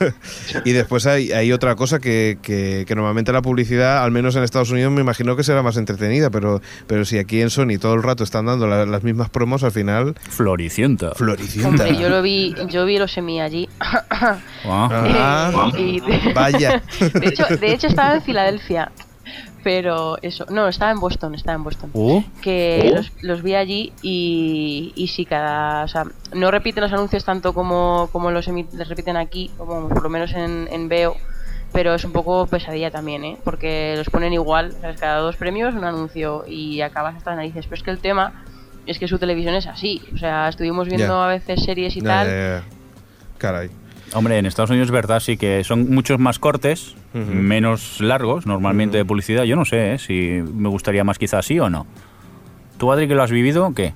y después hay, hay otra cosa que, que- que normalmente la publicidad, al menos en Estados Unidos, me imagino que será más entretenida, pero, pero si aquí en Sony todo el rato están dando la- las mismas promos, al final,
Floricienta.
floricienta.
Hombre, yo lo vi, yo vi los semi allí.
Ah.
Ah,
Y-
vaya.
De hecho, de hecho estaba en Filadelfia, pero eso, no, estaba en Boston, estaba en Boston.
Uh,
que los, los vi allí y, y sí, cada. O sea, no repiten los anuncios tanto como, como los les repiten aquí, como por lo menos en, en Veo, pero es un poco pesadilla también, ¿eh? Porque los ponen igual, ¿sabes? cada dos premios un anuncio y acabas hasta las narices. Pero es que el tema es que su televisión es así, o sea, estuvimos viendo a veces series y tal.
Caray.
Hombre, en Estados Unidos es verdad, sí que son muchos más cortes, menos largos, normalmente de publicidad. Yo no sé ¿eh? si me gustaría más quizás sí o no. ¿Tú, Adri, que lo has vivido, qué?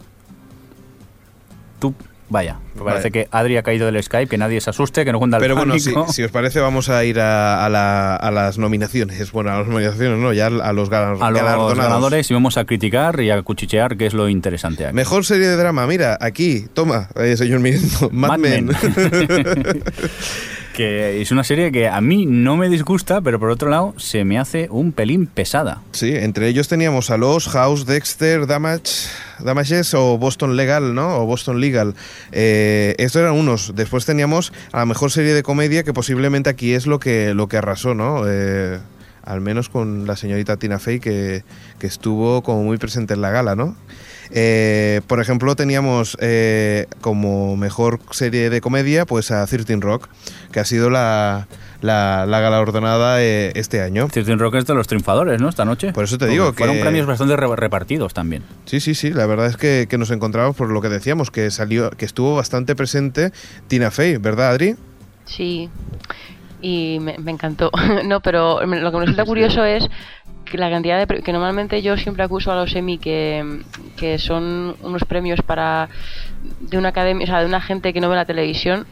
Tú, vaya,
Vale.
parece que Adri ha caído del Skype, que nadie se asuste, que no cunda el
Pero bueno, si, os parece, vamos a ir a, a la- a las nominaciones. Bueno, a las nominaciones, no, ya a los, galar-
a los ganadores y vamos a criticar y a cuchichear, que es lo interesante aquí.
Mejor serie de drama, mira, aquí, toma, eh, señor Mirindo, Mad,
Mad
Men.
Men. que es una serie que a mí no me disgusta, pero por otro lado se me hace un pelín pesada.
sí, entre ellos teníamos a Los, House, Dexter, Damage, Damages o Boston Legal, ¿no? O Boston Legal. Eh, estos eran unos. Después teníamos a la mejor serie de comedia, que posiblemente aquí es lo que, lo que arrasó, ¿no? Eh, al menos con la señorita Tina Fey, que, que estuvo como muy presente en la gala, ¿no? Eh, por ejemplo, teníamos eh, como mejor serie de comedia pues a 13 Rock, que ha sido la, la, la galardonada eh, este año.
Thirteen Rock es de los triunfadores, ¿no? Esta noche.
Por eso te digo
Fueron
que-
premios bastante re- repartidos también.
Sí, sí, sí, la verdad es que, que nos encontramos por lo que decíamos, que salió, que estuvo bastante presente Tina Fey, ¿verdad, Adri?
Sí, y me, me encantó. no, pero lo que me resulta curioso es que la cantidad de pre- que normalmente yo siempre acuso a los Emmy que, que son unos premios para de una academia, o sea, de una gente que no ve la televisión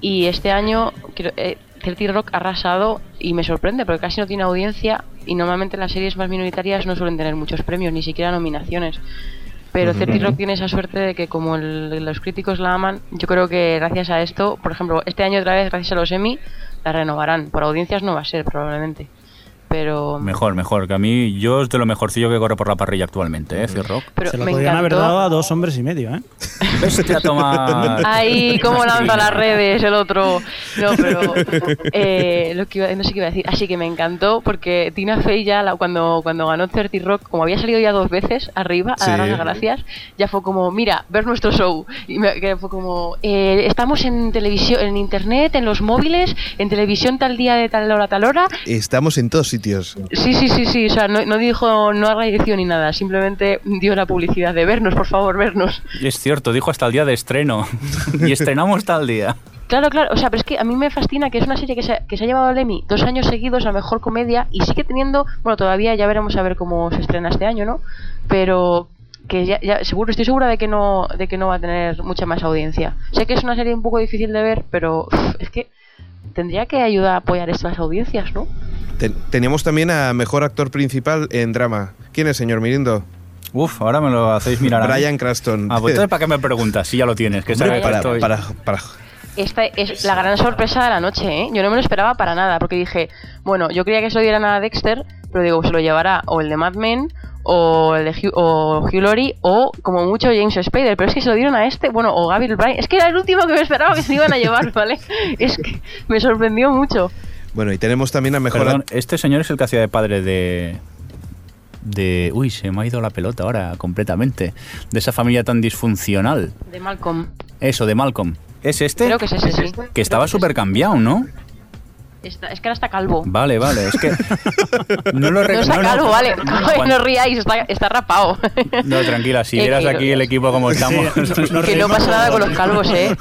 y este año quiero- eh, 30 Rock ha arrasado y me sorprende porque casi no tiene audiencia y normalmente las series más minoritarias no suelen tener muchos premios, ni siquiera nominaciones. Pero 30 Rock tiene esa suerte de que como el- los críticos la aman, yo creo que gracias a esto, por ejemplo, este año otra vez gracias a los Emmy, la renovarán. Por audiencias no va a ser probablemente. Pero
Mejor, mejor. Que a mí, yo es de lo mejorcillo que corre por la parrilla actualmente, ¿eh? Rock.
pero
Se lo
me
podrían haber dado a dos hombres y medio, ¿eh?
Bestia, toma.
Ay, cómo lanza las redes el otro. No, pero eh, lo que iba- no sé qué iba a decir. Así que me encantó porque Tina Fey ya la- cuando, cuando ganó 30 Rock, como había salido ya dos veces arriba a
Sí.
dar las gracias, ya fue como, mira, ver nuestro show. Y me, que fue como, eh, estamos en televisión, en internet, en los móviles, en televisión tal día de tal hora tal hora.
Estamos en todos sitios.
Sí, sí, sí, sí. O sea, no, no dijo, no agradeció ni nada. Simplemente dio la publicidad de vernos, por favor, vernos.
Y es cierto, dijo hasta el día de estreno. y estrenamos tal día.
Claro, claro, o sea, pero es que a mí me fascina que es una serie que se, ha- que se ha llevado el Emmy dos años seguidos a mejor comedia y sigue teniendo, bueno, todavía ya veremos a ver cómo se estrena este año, ¿no? Pero que ya, ya seguro, estoy segura de que no, de que no va a tener mucha más audiencia. Sé que es una serie un poco difícil de ver, pero uf, es que tendría que ayudar a apoyar estas audiencias, ¿no?
Ten- teníamos también a mejor actor principal en drama. ¿Quién es, señor Mirindo?
Uf, ahora me lo hacéis mirar. a.
Brian Cranston.
Ah, pues entonces, ¿para qué me preguntas? Si ya lo tienes, que
Hombre, para,
estoy-
para, para-
Esta es la gran sorpresa de la noche, ¿eh? Yo no me lo esperaba para nada, porque dije, bueno, yo creía que se lo dieran a Dexter, pero digo, se lo llevará o el de Mad Men o el de Hugh, o Hugh Laurie o como mucho James Spader, pero es que se lo dieron a este, bueno, o Gabriel Bryan. Es que era el último que me esperaba que se iban a llevar, ¿vale? Es que me sorprendió mucho.
Bueno, y tenemos también a mejor.
Perdón, este señor es el que hacía de padre de. De. Uy, se me ha ido la pelota ahora completamente. De esa familia tan disfuncional.
De Malcolm.
Eso, de Malcolm. ¿Es este?
Creo que es ese, sí.
Que estaba súper cambiado, ¿no?
Está- es que ahora está calvo.
Vale, vale, es que. No lo
No está calvo, vale.
Cuando-
No ríais, está, está rapado.
No, tranquila, si vieras aquí el equipo como estamos.
que no pasa nada con los calvos, ¿eh?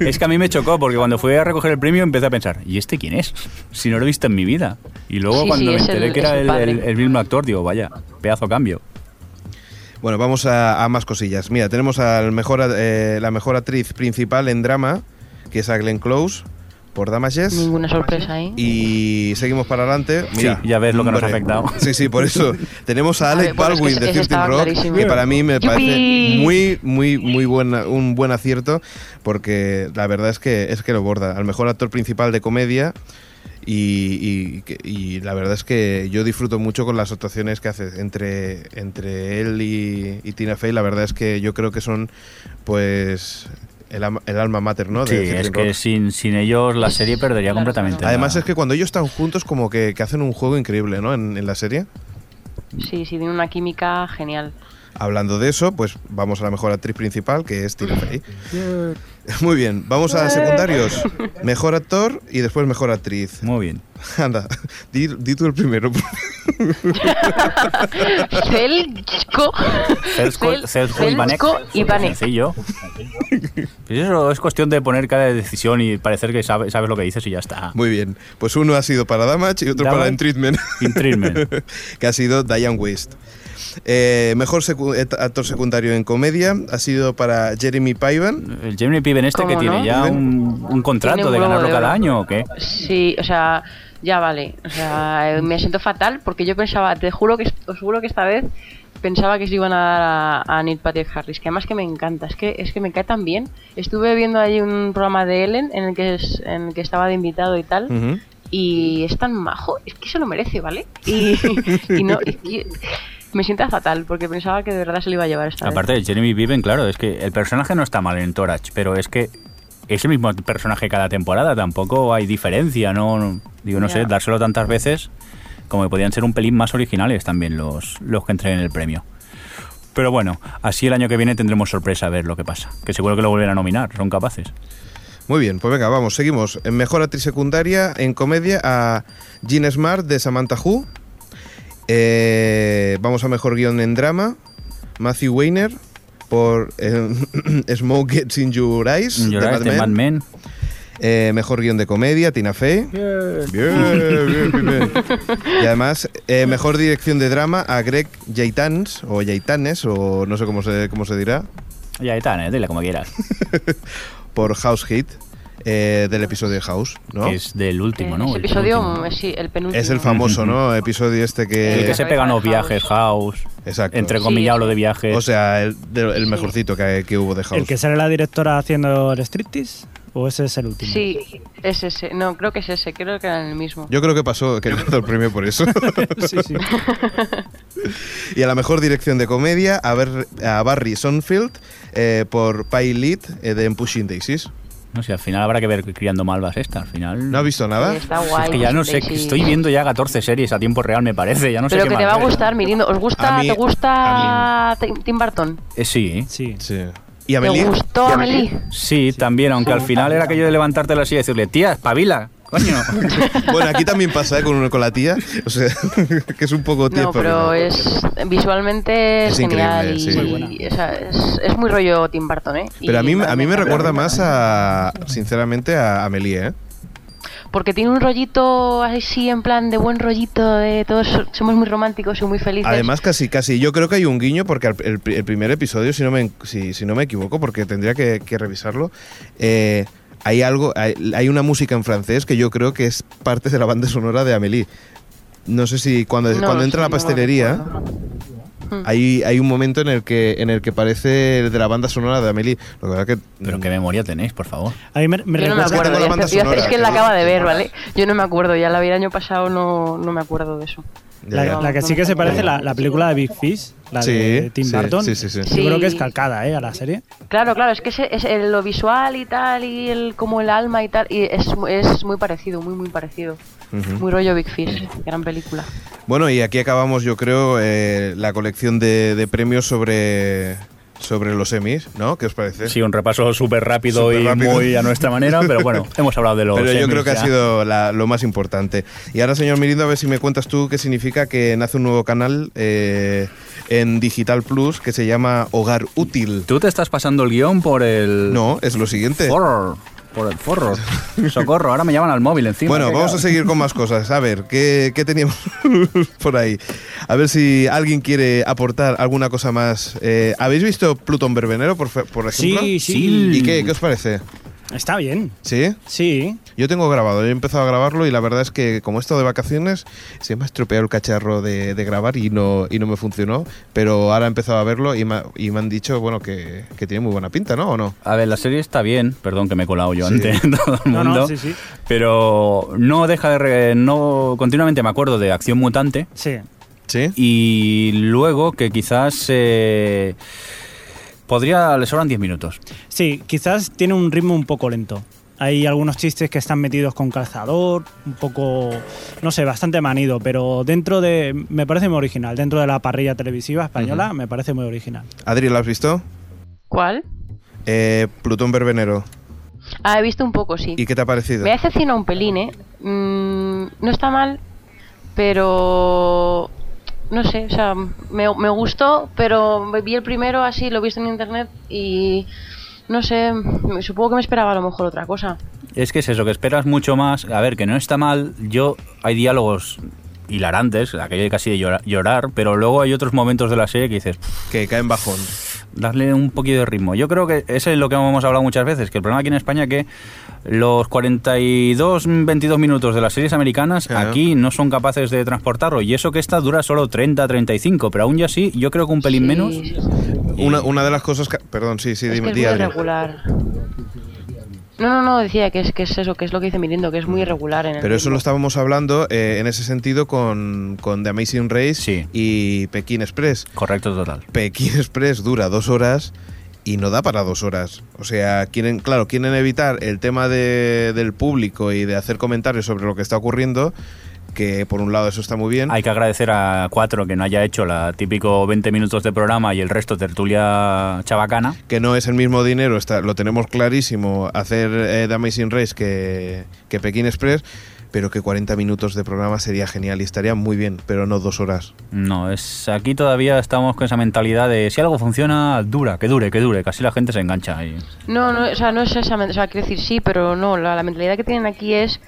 Es que a mí me chocó porque cuando fui a recoger el premio empecé a pensar, ¿y este quién es? Si no lo he visto en mi vida. Y luego
Sí,
cuando
sí,
me enteré
el-
que era
el
mismo actor, digo, vaya, pedazo cambio.
Bueno, vamos a, a más cosillas. Mira, tenemos al mejor, eh, la mejor actriz principal en drama, que es a Glenn Close, por Damages.
Ninguna sorpresa ahí.
Y seguimos para adelante. Mira,
Sí, ya ves lo que nos ha afectado.
Sí, sí, por eso. Tenemos a
A
Alec
ver, bueno, es que
Baldwin de
ese
13
estaba
Rock,
clarísimo.
que para mí me parece muy, muy, muy buena, un buen acierto, porque la verdad es que es que lo borda. Al mejor actor principal de comedia. Y, y la verdad es que yo disfruto mucho con las actuaciones que hace entre, entre él y, y Tina Fey. La verdad es que yo creo que son, pues, el, el alma mater, ¿no?
Sí,
de 13
es que sin, sin ellos la serie perdería
Claro,
completamente.
Además
la-
es que cuando ellos están juntos como que, que hacen un juego increíble, ¿no? En, en la serie.
Sí, sí, tiene una química genial.
Hablando de eso, pues vamos a la mejor actriz principal, que es Tina Fey. Muy bien, vamos a secundarios. Mejor actor y después mejor actriz.
Muy bien.
Anda, di, di tú el primero.
Celsko- Celsko y Vanek.
Celco y Vanek.
Sencillo. Pues eso es cuestión de poner cada decisión y parecer que sabe- sabes lo que dices y ya está.
Muy bien, pues uno ha sido para Damage y otro
Damage.
para En Treatment,
In treatment.
que ha sido Diane West. Eh, mejor secu- et- actor secundario en comedia ha sido para Jeremy Piven.
El Jeremy Piven este que
¿Cómo
tiene ya un, un contrato
un
de ganarlo
de
cada año o qué.
Sí, o sea, ya vale. O sea, eh, me siento fatal porque yo pensaba, te juro que os juro que esta vez pensaba que se iban a dar a, a Neil Patrick Harris, que además que me encanta, es que es que me cae tan bien. Estuve viendo allí un programa de Ellen en el que es, en el que estaba de invitado y tal. Y es tan majo, es que se lo merece, ¿vale? Y, y no, y- y me sienta fatal porque pensaba que de verdad se lo iba a llevar esta vez.
Aparte de Jeremy Piven, claro, es que el personaje no está mal en Torach, pero es que es el mismo personaje cada temporada, tampoco hay diferencia, ¿no? Digo, no sé, dárselo tantas veces como que podían ser un pelín más originales también los, los que entren en el premio. Pero bueno, así el año que viene tendremos sorpresa a ver lo que pasa. Que seguro que lo vuelven a nominar, son capaces.
Muy bien, pues venga, vamos, seguimos. En mejor actriz secundaria en comedia a Jean Smart de Samantha Who. Eh, vamos a mejor guion en drama. Matthew Weiner por eh, Smoke Gets in Your Eyes
Your
de
Eyes,
Mad
de
Men.
Mad Men.
Eh, mejor guion de comedia, Tina Fey. Bien, bien, bien, bien. Y además, eh, mejor dirección de drama a Greg Yaitans, o Yaitanes, o no sé cómo se, cómo se dirá,
Ya está, ¿eh? dile como quieras.
por House Hit, eh, del episodio de House, ¿no?
Que es del último,
Eh,
¿no? El
episodio, sí, el penúltimo.
Es el famoso, ¿no? Episodio este que...
El que se pegan los
House.
viajes, House.
Exacto.
Entre comillas,
sí.
lo de viajes.
O sea, el, de- el
Sí.
mejorcito que, que hubo de House.
¿El que sale la directora haciendo el striptease? ¿O ese es el último?
Sí, es ese. No, creo que es ese, creo que era el mismo.
Yo creo que pasó, que ganó el premio por eso.
sí, sí.
y a la mejor dirección de comedia a, ver, a Barry Sonfield eh, por Pie Lead eh, de En Pushing Daisies.
No sé, al final habrá que ver criando malvas esta. Al final.
¿No has visto nada?
Sí, está guay.
es que ya no sé,
sí.
estoy viendo ya 14 series a tiempo real, me parece. Ya no sé
Pero
qué
que te va a gustar, Mirindo. ¿Os gusta,
mí-
te gusta Tim Tim Burton?
Eh, sí,
Sí.
Sí. ¿Y Amelie?
¿Te gustó Amelie?
sí, también, aunque al final era aquello de levantarte la silla y decirle, tía, espabila, coño.
Bueno, aquí también pasa ¿eh? con, con la tía. O sea, que es un poco tía
No, pero es visualmente es,
Es
genial
increíble,
y,
sí.
Y, o sea, es, es muy rollo Tim Burton, ¿eh?
Pero a mí, a mí me recuerda más a, sinceramente, a Amelie, ¿eh?
Porque tiene un rollito así en plan de buen rollito de todos so- somos muy románticos y muy felices.
Además, casi, casi, yo creo que hay un guiño, porque el primer episodio, si no me, si, si no me equivoco, porque tendría que, que revisarlo, eh, hay algo, hay, hay una música en francés que yo creo que es parte de la banda sonora de Amélie. No sé si cuando,
No
cuando entra a la pastelería.
Hmm.
hay, hay un momento en el que en el que parece de la banda sonora de Amélie. Lo que que
Pero qué memoria tenéis, por favor.
A mí me, me
Yo no me
Es que
acuerdo,
la
ya
banda sonora,
es que la acaba de ver, ¿vale? Yo no me acuerdo, ya la vi el año pasado, no, no me acuerdo de eso.
La, que sí que se parece la, la película de Big Fish, la de Tim
sí,
Burton.
sí, sí, sí.
Yo
Sí.
creo que es calcada, ¿eh? A la serie.
Claro, claro, es que es, es el- lo visual y tal, y el, como el alma y tal, y es, es muy parecido, muy, muy parecido. Muy rollo Big Fish, gran película.
Bueno, y aquí acabamos, yo creo, eh, la colección de, de premios sobre, sobre los Emmys, ¿no? ¿Qué os parece?
Sí, un repaso súper rápido
Súper
y
rápido.
muy a nuestra manera, pero bueno, hemos hablado de los
Pero yo creo que ha sido la- lo más importante. Y ahora, señor Mirindo, a ver si me cuentas tú qué significa que nace un nuevo canal eh, en Digital Plus que se llama Hogar Útil.
Tú te estás pasando el guion por el...
No, es lo siguiente.
Forro. Por el forro. Socorro, ahora me llaman al móvil encima.
Bueno, vamos a seguir con más cosas. A ver, ¿qué, qué teníamos por ahí? A ver si alguien quiere aportar alguna cosa más. Eh, ¿Habéis visto Plutón Verbenero, por, por ejemplo?
Sí, sí.
Sí.
¿Y qué, qué os parece?
Está bien.
¿Sí?
Sí.
Yo tengo grabado, he empezado a grabarlo y la verdad es que como he estado de vacaciones se me ha estropeado el cacharro de, de grabar y no, y no me funcionó, pero ahora he empezado a verlo y me, y me han dicho bueno que, que tiene muy buena pinta, ¿no? ¿O no?
A ver, la serie está bien, perdón que me he colado yo
Sí.
ante todo el
No,
mundo,
no, sí, sí.
pero no deja de... re- no Continuamente me acuerdo de Acción Mutante
Sí.
¿Sí?
y luego que quizás... eh, podría... Le sobran 10 minutos.
Sí, quizás tiene un ritmo un poco lento. Hay algunos chistes que están metidos con calzador, un poco, no sé, bastante manido, pero dentro de, me parece muy original, dentro de la parrilla televisiva española, me parece muy original.
Adri, ¿lo has visto?
¿Cuál?
Eh, Plutón Verbenero.
Ah, he visto un poco, sí.
¿Y qué te ha parecido?
Me ha decepcionado un pelín, ¿eh? Mm, no está mal, pero... No sé, o sea, me, me gustó, pero me vi el primero así, lo he visto en internet y... No sé, me- supongo que me esperaba a lo mejor otra cosa.
Es que es eso, que esperas mucho más. A ver, que no está mal. Yo, hay diálogos hilarantes, aquello de casi de llora- llorar, pero luego hay otros momentos de la serie que dices, "Pff,
Que cae en bajón.
darle un poquito de ritmo. Yo creo que eso es lo que hemos hablado muchas veces, que el problema aquí en España es que los 42, 22 minutos de las series americanas aquí no son capaces de transportarlo. Y eso que esta dura solo 30, 35, pero aún ya sí, yo creo que un pelín
Sí,
menos.
Una, una de las cosas que... Perdón, sí, sí,
Es
dime,
que es muy
Adri.
irregular. No, no, no, decía que es, que es eso, que es lo que dice Mirindo, que es muy irregular en el
Pero eso lo estábamos hablando eh, en ese sentido con, con The Amazing Race
Sí.
y Pekín Express.
Correcto, total.
Pekín Express dura dos horas y no da para dos horas. O sea, quieren, claro, quieren evitar el tema de- del público y de hacer comentarios sobre lo que está ocurriendo, que por un lado eso está muy bien.
Hay que agradecer a Cuatro que no haya hecho la típico 20 minutos de programa y el resto tertulia chabacana.
que no es el mismo dinero, está, lo tenemos clarísimo, hacer eh, The Amazing Race que, que Pekín Express, pero que 40 minutos de programa sería genial y estaría muy bien, pero no dos horas.
No, es aquí todavía estamos con esa mentalidad de si algo funciona, dura, que dure, que dure, casi la gente se engancha. Y...
No, no, o sea, no es esa, o sea, quiero decir sí, pero no, la, la mentalidad que tienen aquí es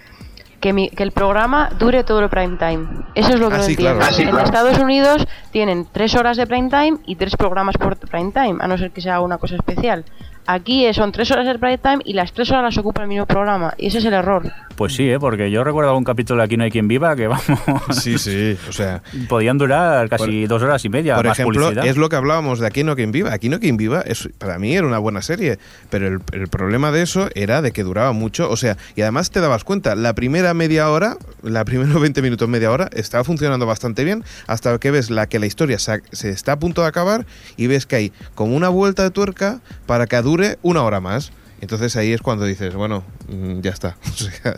que, mi- que el programa dure todo el prime time. Eso es lo que
Ah,
no
sí,
entiendo.
claro. Ah, sí,
en
claro.
Estados Unidos tienen tres horas de prime time y tres programas por prime time, a no ser que sea una cosa especial. Aquí son tres horas de prime time y las tres horas las ocupa el mismo programa, y ese es el error.
Pues sí, ¿eh? porque yo recuerdo algún capítulo de Aquí no hay quien viva que vamos,
Sí, sí, o sea,
podían durar casi dos horas y media.
por
más
ejemplo,
publicidad.
es lo que hablábamos de Aquí no quien viva. Aquí no quien viva, es, para mí era una buena serie, pero el, el problema de eso era de que duraba mucho, o sea, y además te dabas cuenta, la primera media hora, la primera 20 minutos, media hora, estaba funcionando bastante bien, hasta que ves la que la historia se, se está a punto de acabar y ves que hay como una vuelta de tuerca para que dure una hora más. Entonces ahí es cuando dices, bueno, mm, ya está. O sea,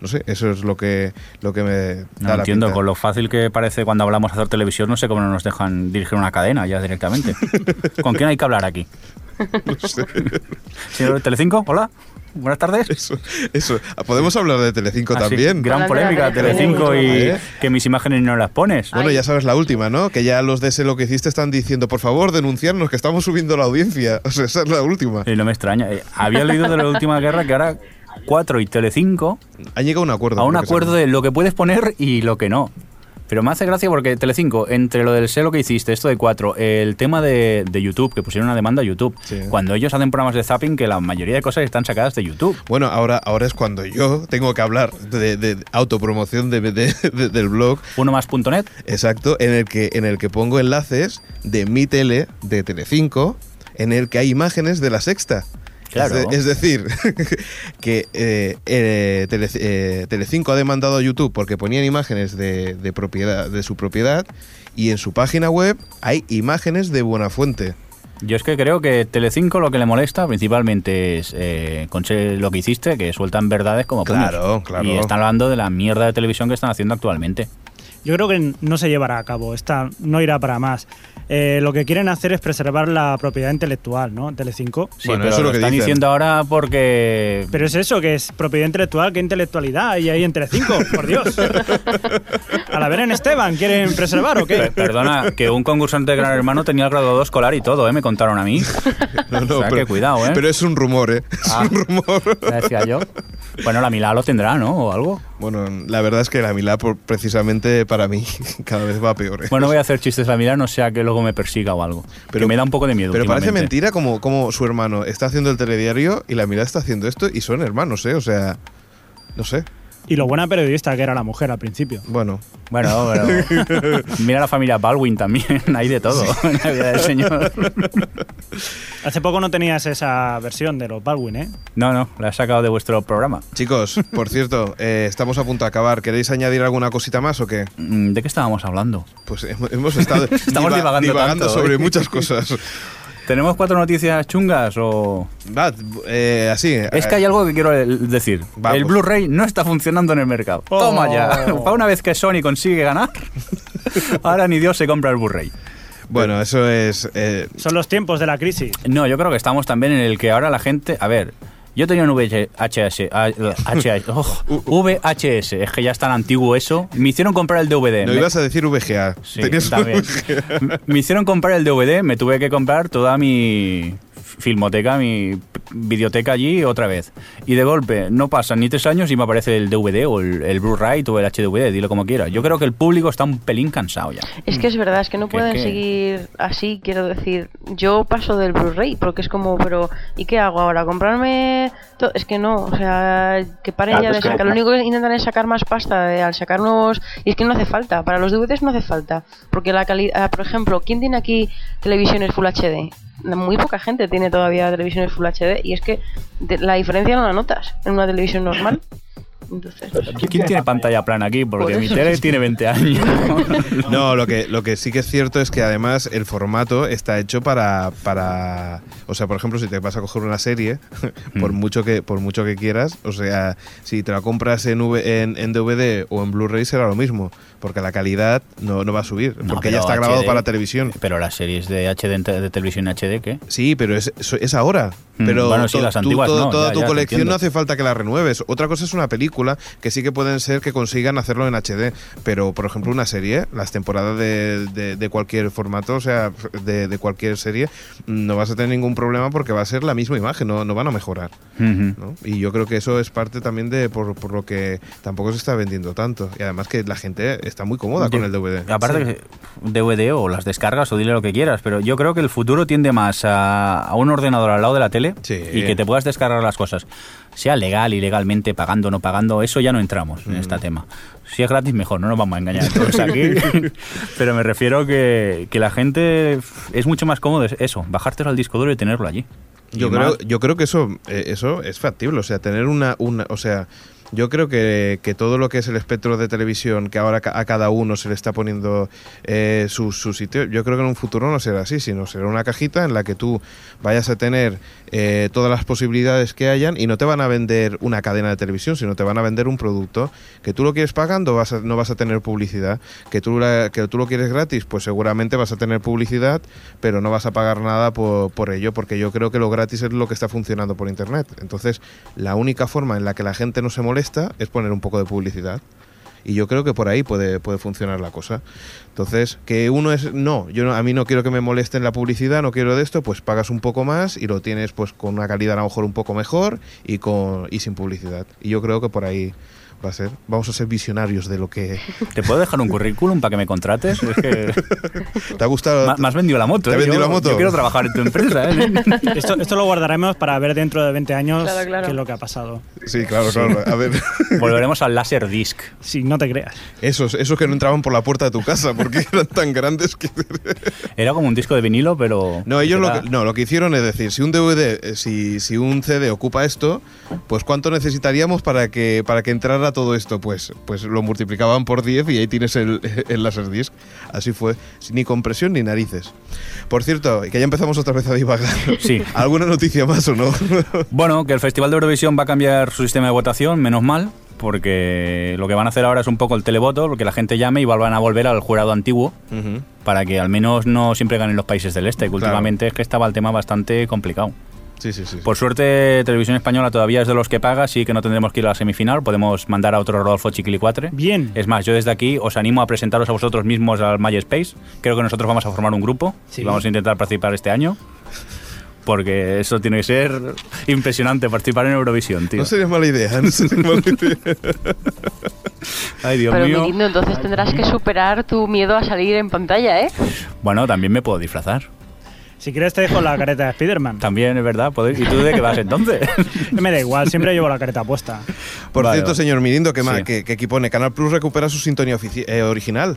no sé, eso es lo que, lo que me
No
la
entiendo,
pinta.
con lo fácil que parece cuando hablamos de hacer televisión, no sé cómo no nos dejan dirigir una cadena ya directamente. ¿Con quién hay que hablar aquí? Señor Telecinco, hola, buenas tardes.
Eso, eso. Podemos hablar de Telecinco
Ah, sí,
también.
Gran polémica, Telecinco y
¿Eh?
que mis imágenes no las pones.
Bueno,
Ay.
ya sabes la última, ¿no? Que ya los de ese lo que hiciste están diciendo, por favor, denunciarnos que estamos subiendo la audiencia. O sea, esa es la última.
Y no me extraña. Eh, Había leído de la última guerra que ahora 4 y Telecinco
Han llegado a un acuerdo.
a un acuerdo de lo que puedes poner y lo que no. Pero me hace gracia porque Telecinco, entre lo del sé lo que hiciste, esto de 4, el tema de, de YouTube, que pusieron una demanda a YouTube,
Sí.
cuando ellos hacen programas de zapping, que la mayoría de cosas están sacadas de YouTube.
Bueno, ahora, ahora es cuando yo tengo que hablar de, de autopromoción de- del blog.
Uno más.net,
Exacto, en el que en el que pongo enlaces de mi tele de Telecinco, en el que hay imágenes de la sexta.
Claro.
Es, de- es decir, que eh, eh, Tele- eh, Telecinco ha demandado a YouTube porque ponían imágenes de, de propiedad, de su propiedad y en su página web hay imágenes de Buenafuente.
Yo es que creo que Telecinco lo que le molesta principalmente es eh, con lo que hiciste, que sueltan verdades como puños.
Claro, claro.
Y están hablando de la mierda de televisión que están haciendo actualmente.
Yo creo que no se llevará a cabo, esta no irá para más. Eh, lo que quieren hacer es preservar la propiedad intelectual, ¿no? Telecinco.
Sí,
Bueno,
pero
eso es lo
lo
que
están
dicen.
diciendo ahora porque...
Pero es eso, que es propiedad intelectual, ¿qué intelectualidad hay ahí en Telecinco? Por Dios. A la Belén Esteban, ¿quieren preservar o qué?
Perdona, que un concursante de Gran Hermano tenía el grado 2 escolar y todo, ¿eh? Me contaron a mí.
No, no,
O sea, que cuidado, ¿eh?
Pero es un rumor, ¿eh? Es
Ah.
un rumor.
Decía yo. Bueno, la Milá lo tendrá, ¿no? O algo.
Bueno, la verdad es que la Milá, por- precisamente para mí, cada vez va peor. ¿eh?
Bueno, voy a hacer chistes de la Milá, no sea que luego me persiga o algo. Pero me da un poco de miedo.
Pero parece mentira como, como su hermano está haciendo el telediario y la Milá está haciendo esto y son hermanos, ¿eh? O sea, no sé.
Y lo buena periodista que era la mujer al principio.
Bueno,
Bueno, pero mira la familia Baldwin también, hay de todo en la vida del señor.
Hace poco no tenías esa versión de los Baldwin, ¿eh?
No, no, la he sacado de vuestro programa.
chicos, por cierto, eh, estamos a punto de acabar. ¿Queréis añadir alguna cosita más o qué?
Mm, ¿De qué estábamos hablando?
Pues hemos, hemos estado
Estamos divagando tanto,
sobre
¿eh?
muchas cosas.
¿Tenemos cuatro noticias chungas o...?
Va, eh, así.
Es que hay algo que quiero decir. El Blu-ray no está funcionando en el mercado.
Oh.
Toma ya. Para una vez que Sony consigue ganar, ahora ni Dios se compra el Blu-ray.
Bueno, eso es. eh,
Son los tiempos de la crisis.
No, yo creo que estamos también en el que ahora la gente... A ver, yo tenía un VHS... ah, VHS, oh, VHS, es que ya es tan antiguo eso. Me hicieron comprar el DVD.
no
Me-
ibas a decir VGA.
Sí, también.
VGA.
Me hicieron comprar el DVD, me tuve que comprar toda mi filmoteca, mi videoteca allí otra vez. Y de golpe, no pasan ni tres años y me aparece el DVD o el, el Blu-ray o el HDVD, dilo como quieras. Yo creo que el público está un pelín cansado ya.
Es que es verdad, es que no
¿Qué-
pueden
qué?
seguir así, quiero decir. Yo paso del Blu-ray, porque es como, pero ¿y qué hago ahora? ¿Comprarme? to- Es que no, o sea, que paren
Ah,
ya de sacar. Lo único que intentan es sacar más pasta al sacar nuevos. Y es que no hace falta, para los DVDs no hace falta. Porque la calidad, por ejemplo, ¿quién tiene aquí televisiones Full HD? Muy poca gente tiene todavía televisiones Full HD y es que la diferencia no la notas en una televisión normal. Entonces,
¿Quién tiene pantalla plana aquí? Porque
Por
mi tele tiene 20 años.
No, lo que, lo que sí que es cierto es que además el formato está hecho para, para o sea, por ejemplo, si te vas a coger una serie, por
Mm.
mucho que por mucho que quieras, o sea, si te la compras en, V- en, en DVD o en Blu-ray será lo mismo, porque la calidad no, no va a subir,
No,
porque ya está grabado
HD.
para televisión.
Pero las series de HD de televisión HD, ¿qué?
Sí, pero es, es ahora.
Mm,
Pero
bueno, sí, las
tú-
antiguas
todo-
no,
toda
ya,
tu
ya,
colección no hace falta que la renueves. Otra cosa es una película que sí que pueden ser que consigan hacerlo en HD. Pero, por ejemplo, una serie, las temporadas de, de- de cualquier formato, o sea, de, de cualquier serie, no vas a tener ningún problema porque va a ser la misma imagen, no, no van a mejorar. ¿no? Y yo creo que eso es parte también de por, por lo que tampoco se está vendiendo tanto. Y además que la gente está muy cómoda con el DVD.
Aparte que DVD o las descargas o dile lo que quieras, pero yo creo que el futuro tiende más a, a un ordenador al lado de la tele
Sí.
y que te puedas descargar las cosas. Sea legal, ilegalmente, pagando o no pagando, eso ya no entramos en
Mm.
este tema. Si es gratis, mejor, no nos vamos a engañar todos aquí. pero me refiero que, que la gente es mucho más cómodo eso, bajártelo al disco duro y tenerlo allí.
Yo creo,
más-
yo creo que eso, eh, eso es factible, o sea, tener una, una o sea, yo creo que, que todo lo que es el espectro de televisión, que ahora a cada uno se le está poniendo eh, su, su sitio, yo creo que en un futuro no será así, sino será una cajita en la que tú vayas a tener eh, todas las posibilidades que hayan y no te van a vender una cadena de televisión, sino te van a vender un producto que tú lo quieres pagando, vas a- no vas a tener publicidad, que tú, la- que tú lo quieres gratis, pues seguramente vas a tener publicidad, pero no vas a pagar nada por, por ello, porque yo creo que lo gratis es lo que está funcionando por Internet. Entonces, la única forma en la que la gente no se molesta es poner un poco de publicidad. Y yo creo que por ahí puede, puede funcionar la cosa. Entonces, que uno es, no, yo no, a mí no quiero que me molesten la publicidad, no quiero de esto, pues pagas un poco más y lo tienes pues con una calidad a lo mejor un poco mejor y, con, y sin publicidad. Y yo creo que por ahí, Va a ser. Vamos a ser visionarios de lo que.
¿Te puedo dejar un currículum para que me contrates? Es que
¿Te ha gustado?
me has vendido la moto.
¿Te ha
¿eh?
vendido
Yo-
la moto?
Yo quiero trabajar en tu empresa. ¿eh?
Esto, esto lo guardaremos para ver dentro de 20 años
Claro, claro.
qué es lo que ha pasado.
Sí, claro, claro. A ver.
Volveremos al láser disc.
Sí, no te creas.
Esos, esos que no entraban por la puerta de tu casa porque eran tan grandes que.
Era como un disco de vinilo, pero.
No, ellos lo que, no, lo que hicieron es decir, si un DVD, eh, si, si un CD ocupa esto, pues ¿cuánto necesitaríamos para que, para que entrara todo esto? Pues, pues lo multiplicaban por 10 y ahí tienes el, el Laserdisc. Así fue, ni compresión ni narices. Por cierto, que ya empezamos otra vez a divagar.
Sí.
¿Alguna noticia más o no?
Bueno, que el Festival de Eurovisión va a cambiar su sistema de votación, menos mal, porque lo que van a hacer ahora es un poco el televoto, porque la gente llame y van a volver al jurado antiguo, para que al menos no siempre ganen los países del este, que
Claro.
últimamente es que estaba el tema bastante complicado.
Sí, sí, sí. sí.
Por suerte, Televisión Española todavía es de los que paga, así que no tendremos que ir a la semifinal, podemos mandar a otro Rodolfo Chiquilicuatre.
Bien.
Es más, yo desde aquí os animo a presentaros a vosotros mismos al MySpace. Creo que nosotros vamos a formar un grupo
Sí.
y vamos a intentar participar este año. Porque eso tiene que ser impresionante, participar en Eurovisión, tío.
No sería mala idea. No sería mala idea.
Ay, Dios
Pero
mío.
Entonces tendrás que superar tu miedo a salir en pantalla, ¿eh?
Bueno, también me puedo disfrazar.
Si quieres te dejo la careta de Spiderman.
También es verdad. puedo- ¿Y tú de qué vas entonces?
Me da igual, siempre llevo la careta puesta.
Por
Vale,
cierto,
vale.
señor Mirindo, ¿qué, más,
Sí.
que, que aquí pone Canal Plus recupera su sintonía eh, original.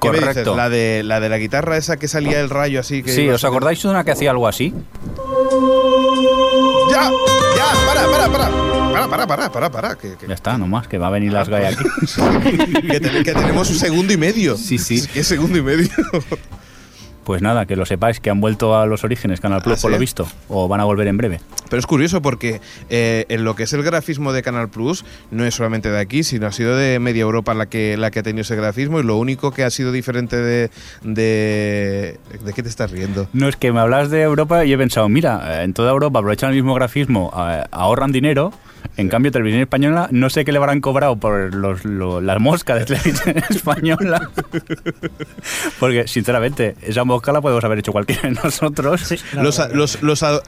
¿Qué me
Correcto.
dices? La de, la de la guitarra esa que salía el rayo así. Que
sí, ¿os acordáis de una que hacía algo así?
¡Ya! ¡Ya! ¡Para, para, para! Para, para, para, para, para. Que, que-
Ya está, nomás, que va a venir las GAE aquí.
que te- que tenemos un segundo y medio.
Sí, sí.
¿Qué segundo y medio?
Pues nada, que lo sepáis, que han vuelto a los orígenes Canal Plus,
¿Ah,
por
sí?
lo visto. O van a volver en breve.
Pero es curioso porque eh, en lo que es el grafismo de Canal Plus no es solamente de aquí, sino ha sido de media Europa la que, la que ha tenido ese grafismo y lo único que ha sido diferente de... ¿De, ¿de qué te estás riendo?
No, es que me hablas de Europa y he pensado, mira, eh, en toda Europa aprovechan el mismo grafismo, eh, ahorran dinero. En cambio, Televisión Española, no sé qué le habrán cobrado por los, lo- las moscas de Televisión Española. Porque, sinceramente, esa mosca la podemos haber hecho cualquiera de nosotros.
Sí,
Los, los, los, al-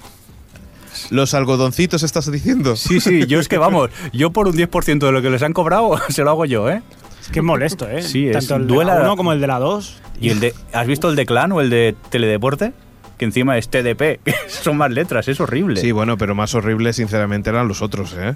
los algodoncitos estás diciendo.
Sí, sí, yo es que vamos, yo por un 10% de lo que les han cobrado, se lo hago yo, ¿eh?
Es que es molesto, ¿eh?
Sí, es-
Tanto el de
duela-
la 1 como el de la 2.
Y el de, ¿has visto el de Clan o el de Teledeporte? Que encima es TDP, que son más letras, es horrible.
Sí, bueno, pero más horrible sinceramente eran los otros, ¿eh?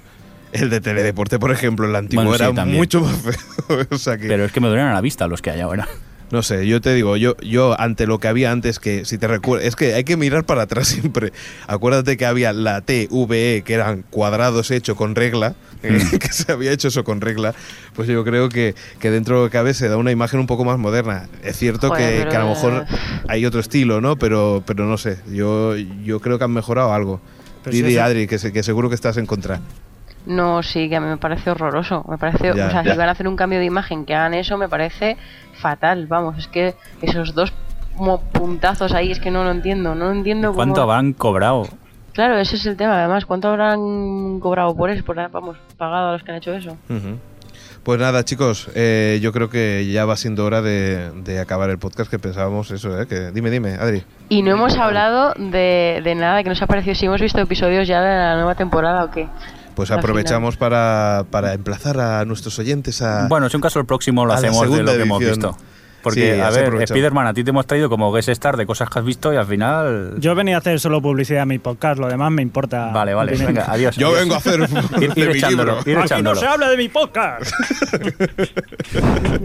El de Teledeporte, por ejemplo, el antiguo
Bueno, sí,
era
también.
mucho más feo. o sea que,
Pero es que me duelen a la vista los que hay ahora.
No sé, yo te digo, yo, yo ante lo que había antes, que si te recuerdas, es que hay que mirar para atrás siempre. Acuérdate que había la TVE, que eran cuadrados hechos con regla, eh,
Mm.
que se había hecho eso con regla. Pues yo creo que, que dentro de lo que cabe se da una imagen un poco más moderna. Es cierto
Joder,
que,
pero-
que a lo mejor hay otro estilo, ¿no? Pero, pero no sé, yo, yo creo que han mejorado algo.
Pero si
Didi, Adri, que, se- que seguro que estás en contra.
No, sí, que a mí me parece horroroso. Me parece,
Ya,
o sea,
ya.
si van a hacer un cambio de imagen que hagan eso, me parece fatal. Vamos, es que esos dos como puntazos ahí, es que no lo entiendo. No entiendo cómo-
¿Cuánto habrán cobrado?
Claro, ese es el tema. Además, ¿cuánto habrán cobrado por eso? Por, vamos, pagado a los que han hecho eso.
Pues nada, chicos, eh, yo creo que ya va siendo hora de, de acabar el podcast que pensábamos eso, ¿eh? Que, dime, dime, Adri.
Y no hemos hablado de, de nada que nos ha parecido. Si hemos visto episodios ya de la nueva temporada o qué.
Pues aprovechamos para, para emplazar a nuestros oyentes a...
Bueno, si un caso el próximo lo hacemos de lo que hemos visto. Porque,
Sí,
a ver. Spiderman, a ti te hemos traído como guest star de cosas que has visto y al final...
Yo venía a hacer solo publicidad a mi podcast, lo demás me importa.
Vale, vale, venga, adiós.
Yo
adiós.
vengo a hacer
Ir,
de
ir
mi
echándolo,
libro.
ir
Aquí no se habla de mi podcast.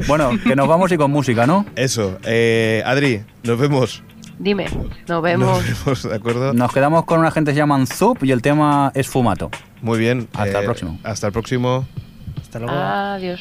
Bueno, que nos vamos y con música, ¿no?
Eso, eh, Adri, nos vemos.
Dime, nos vemos.
Nos vemos, ¿de acuerdo?
Nos quedamos con una gente que se llaman Zup y el tema es Fumato.
Muy bien. eh,
Hasta el próximo.
Hasta el próximo.
Hasta luego.
Adiós.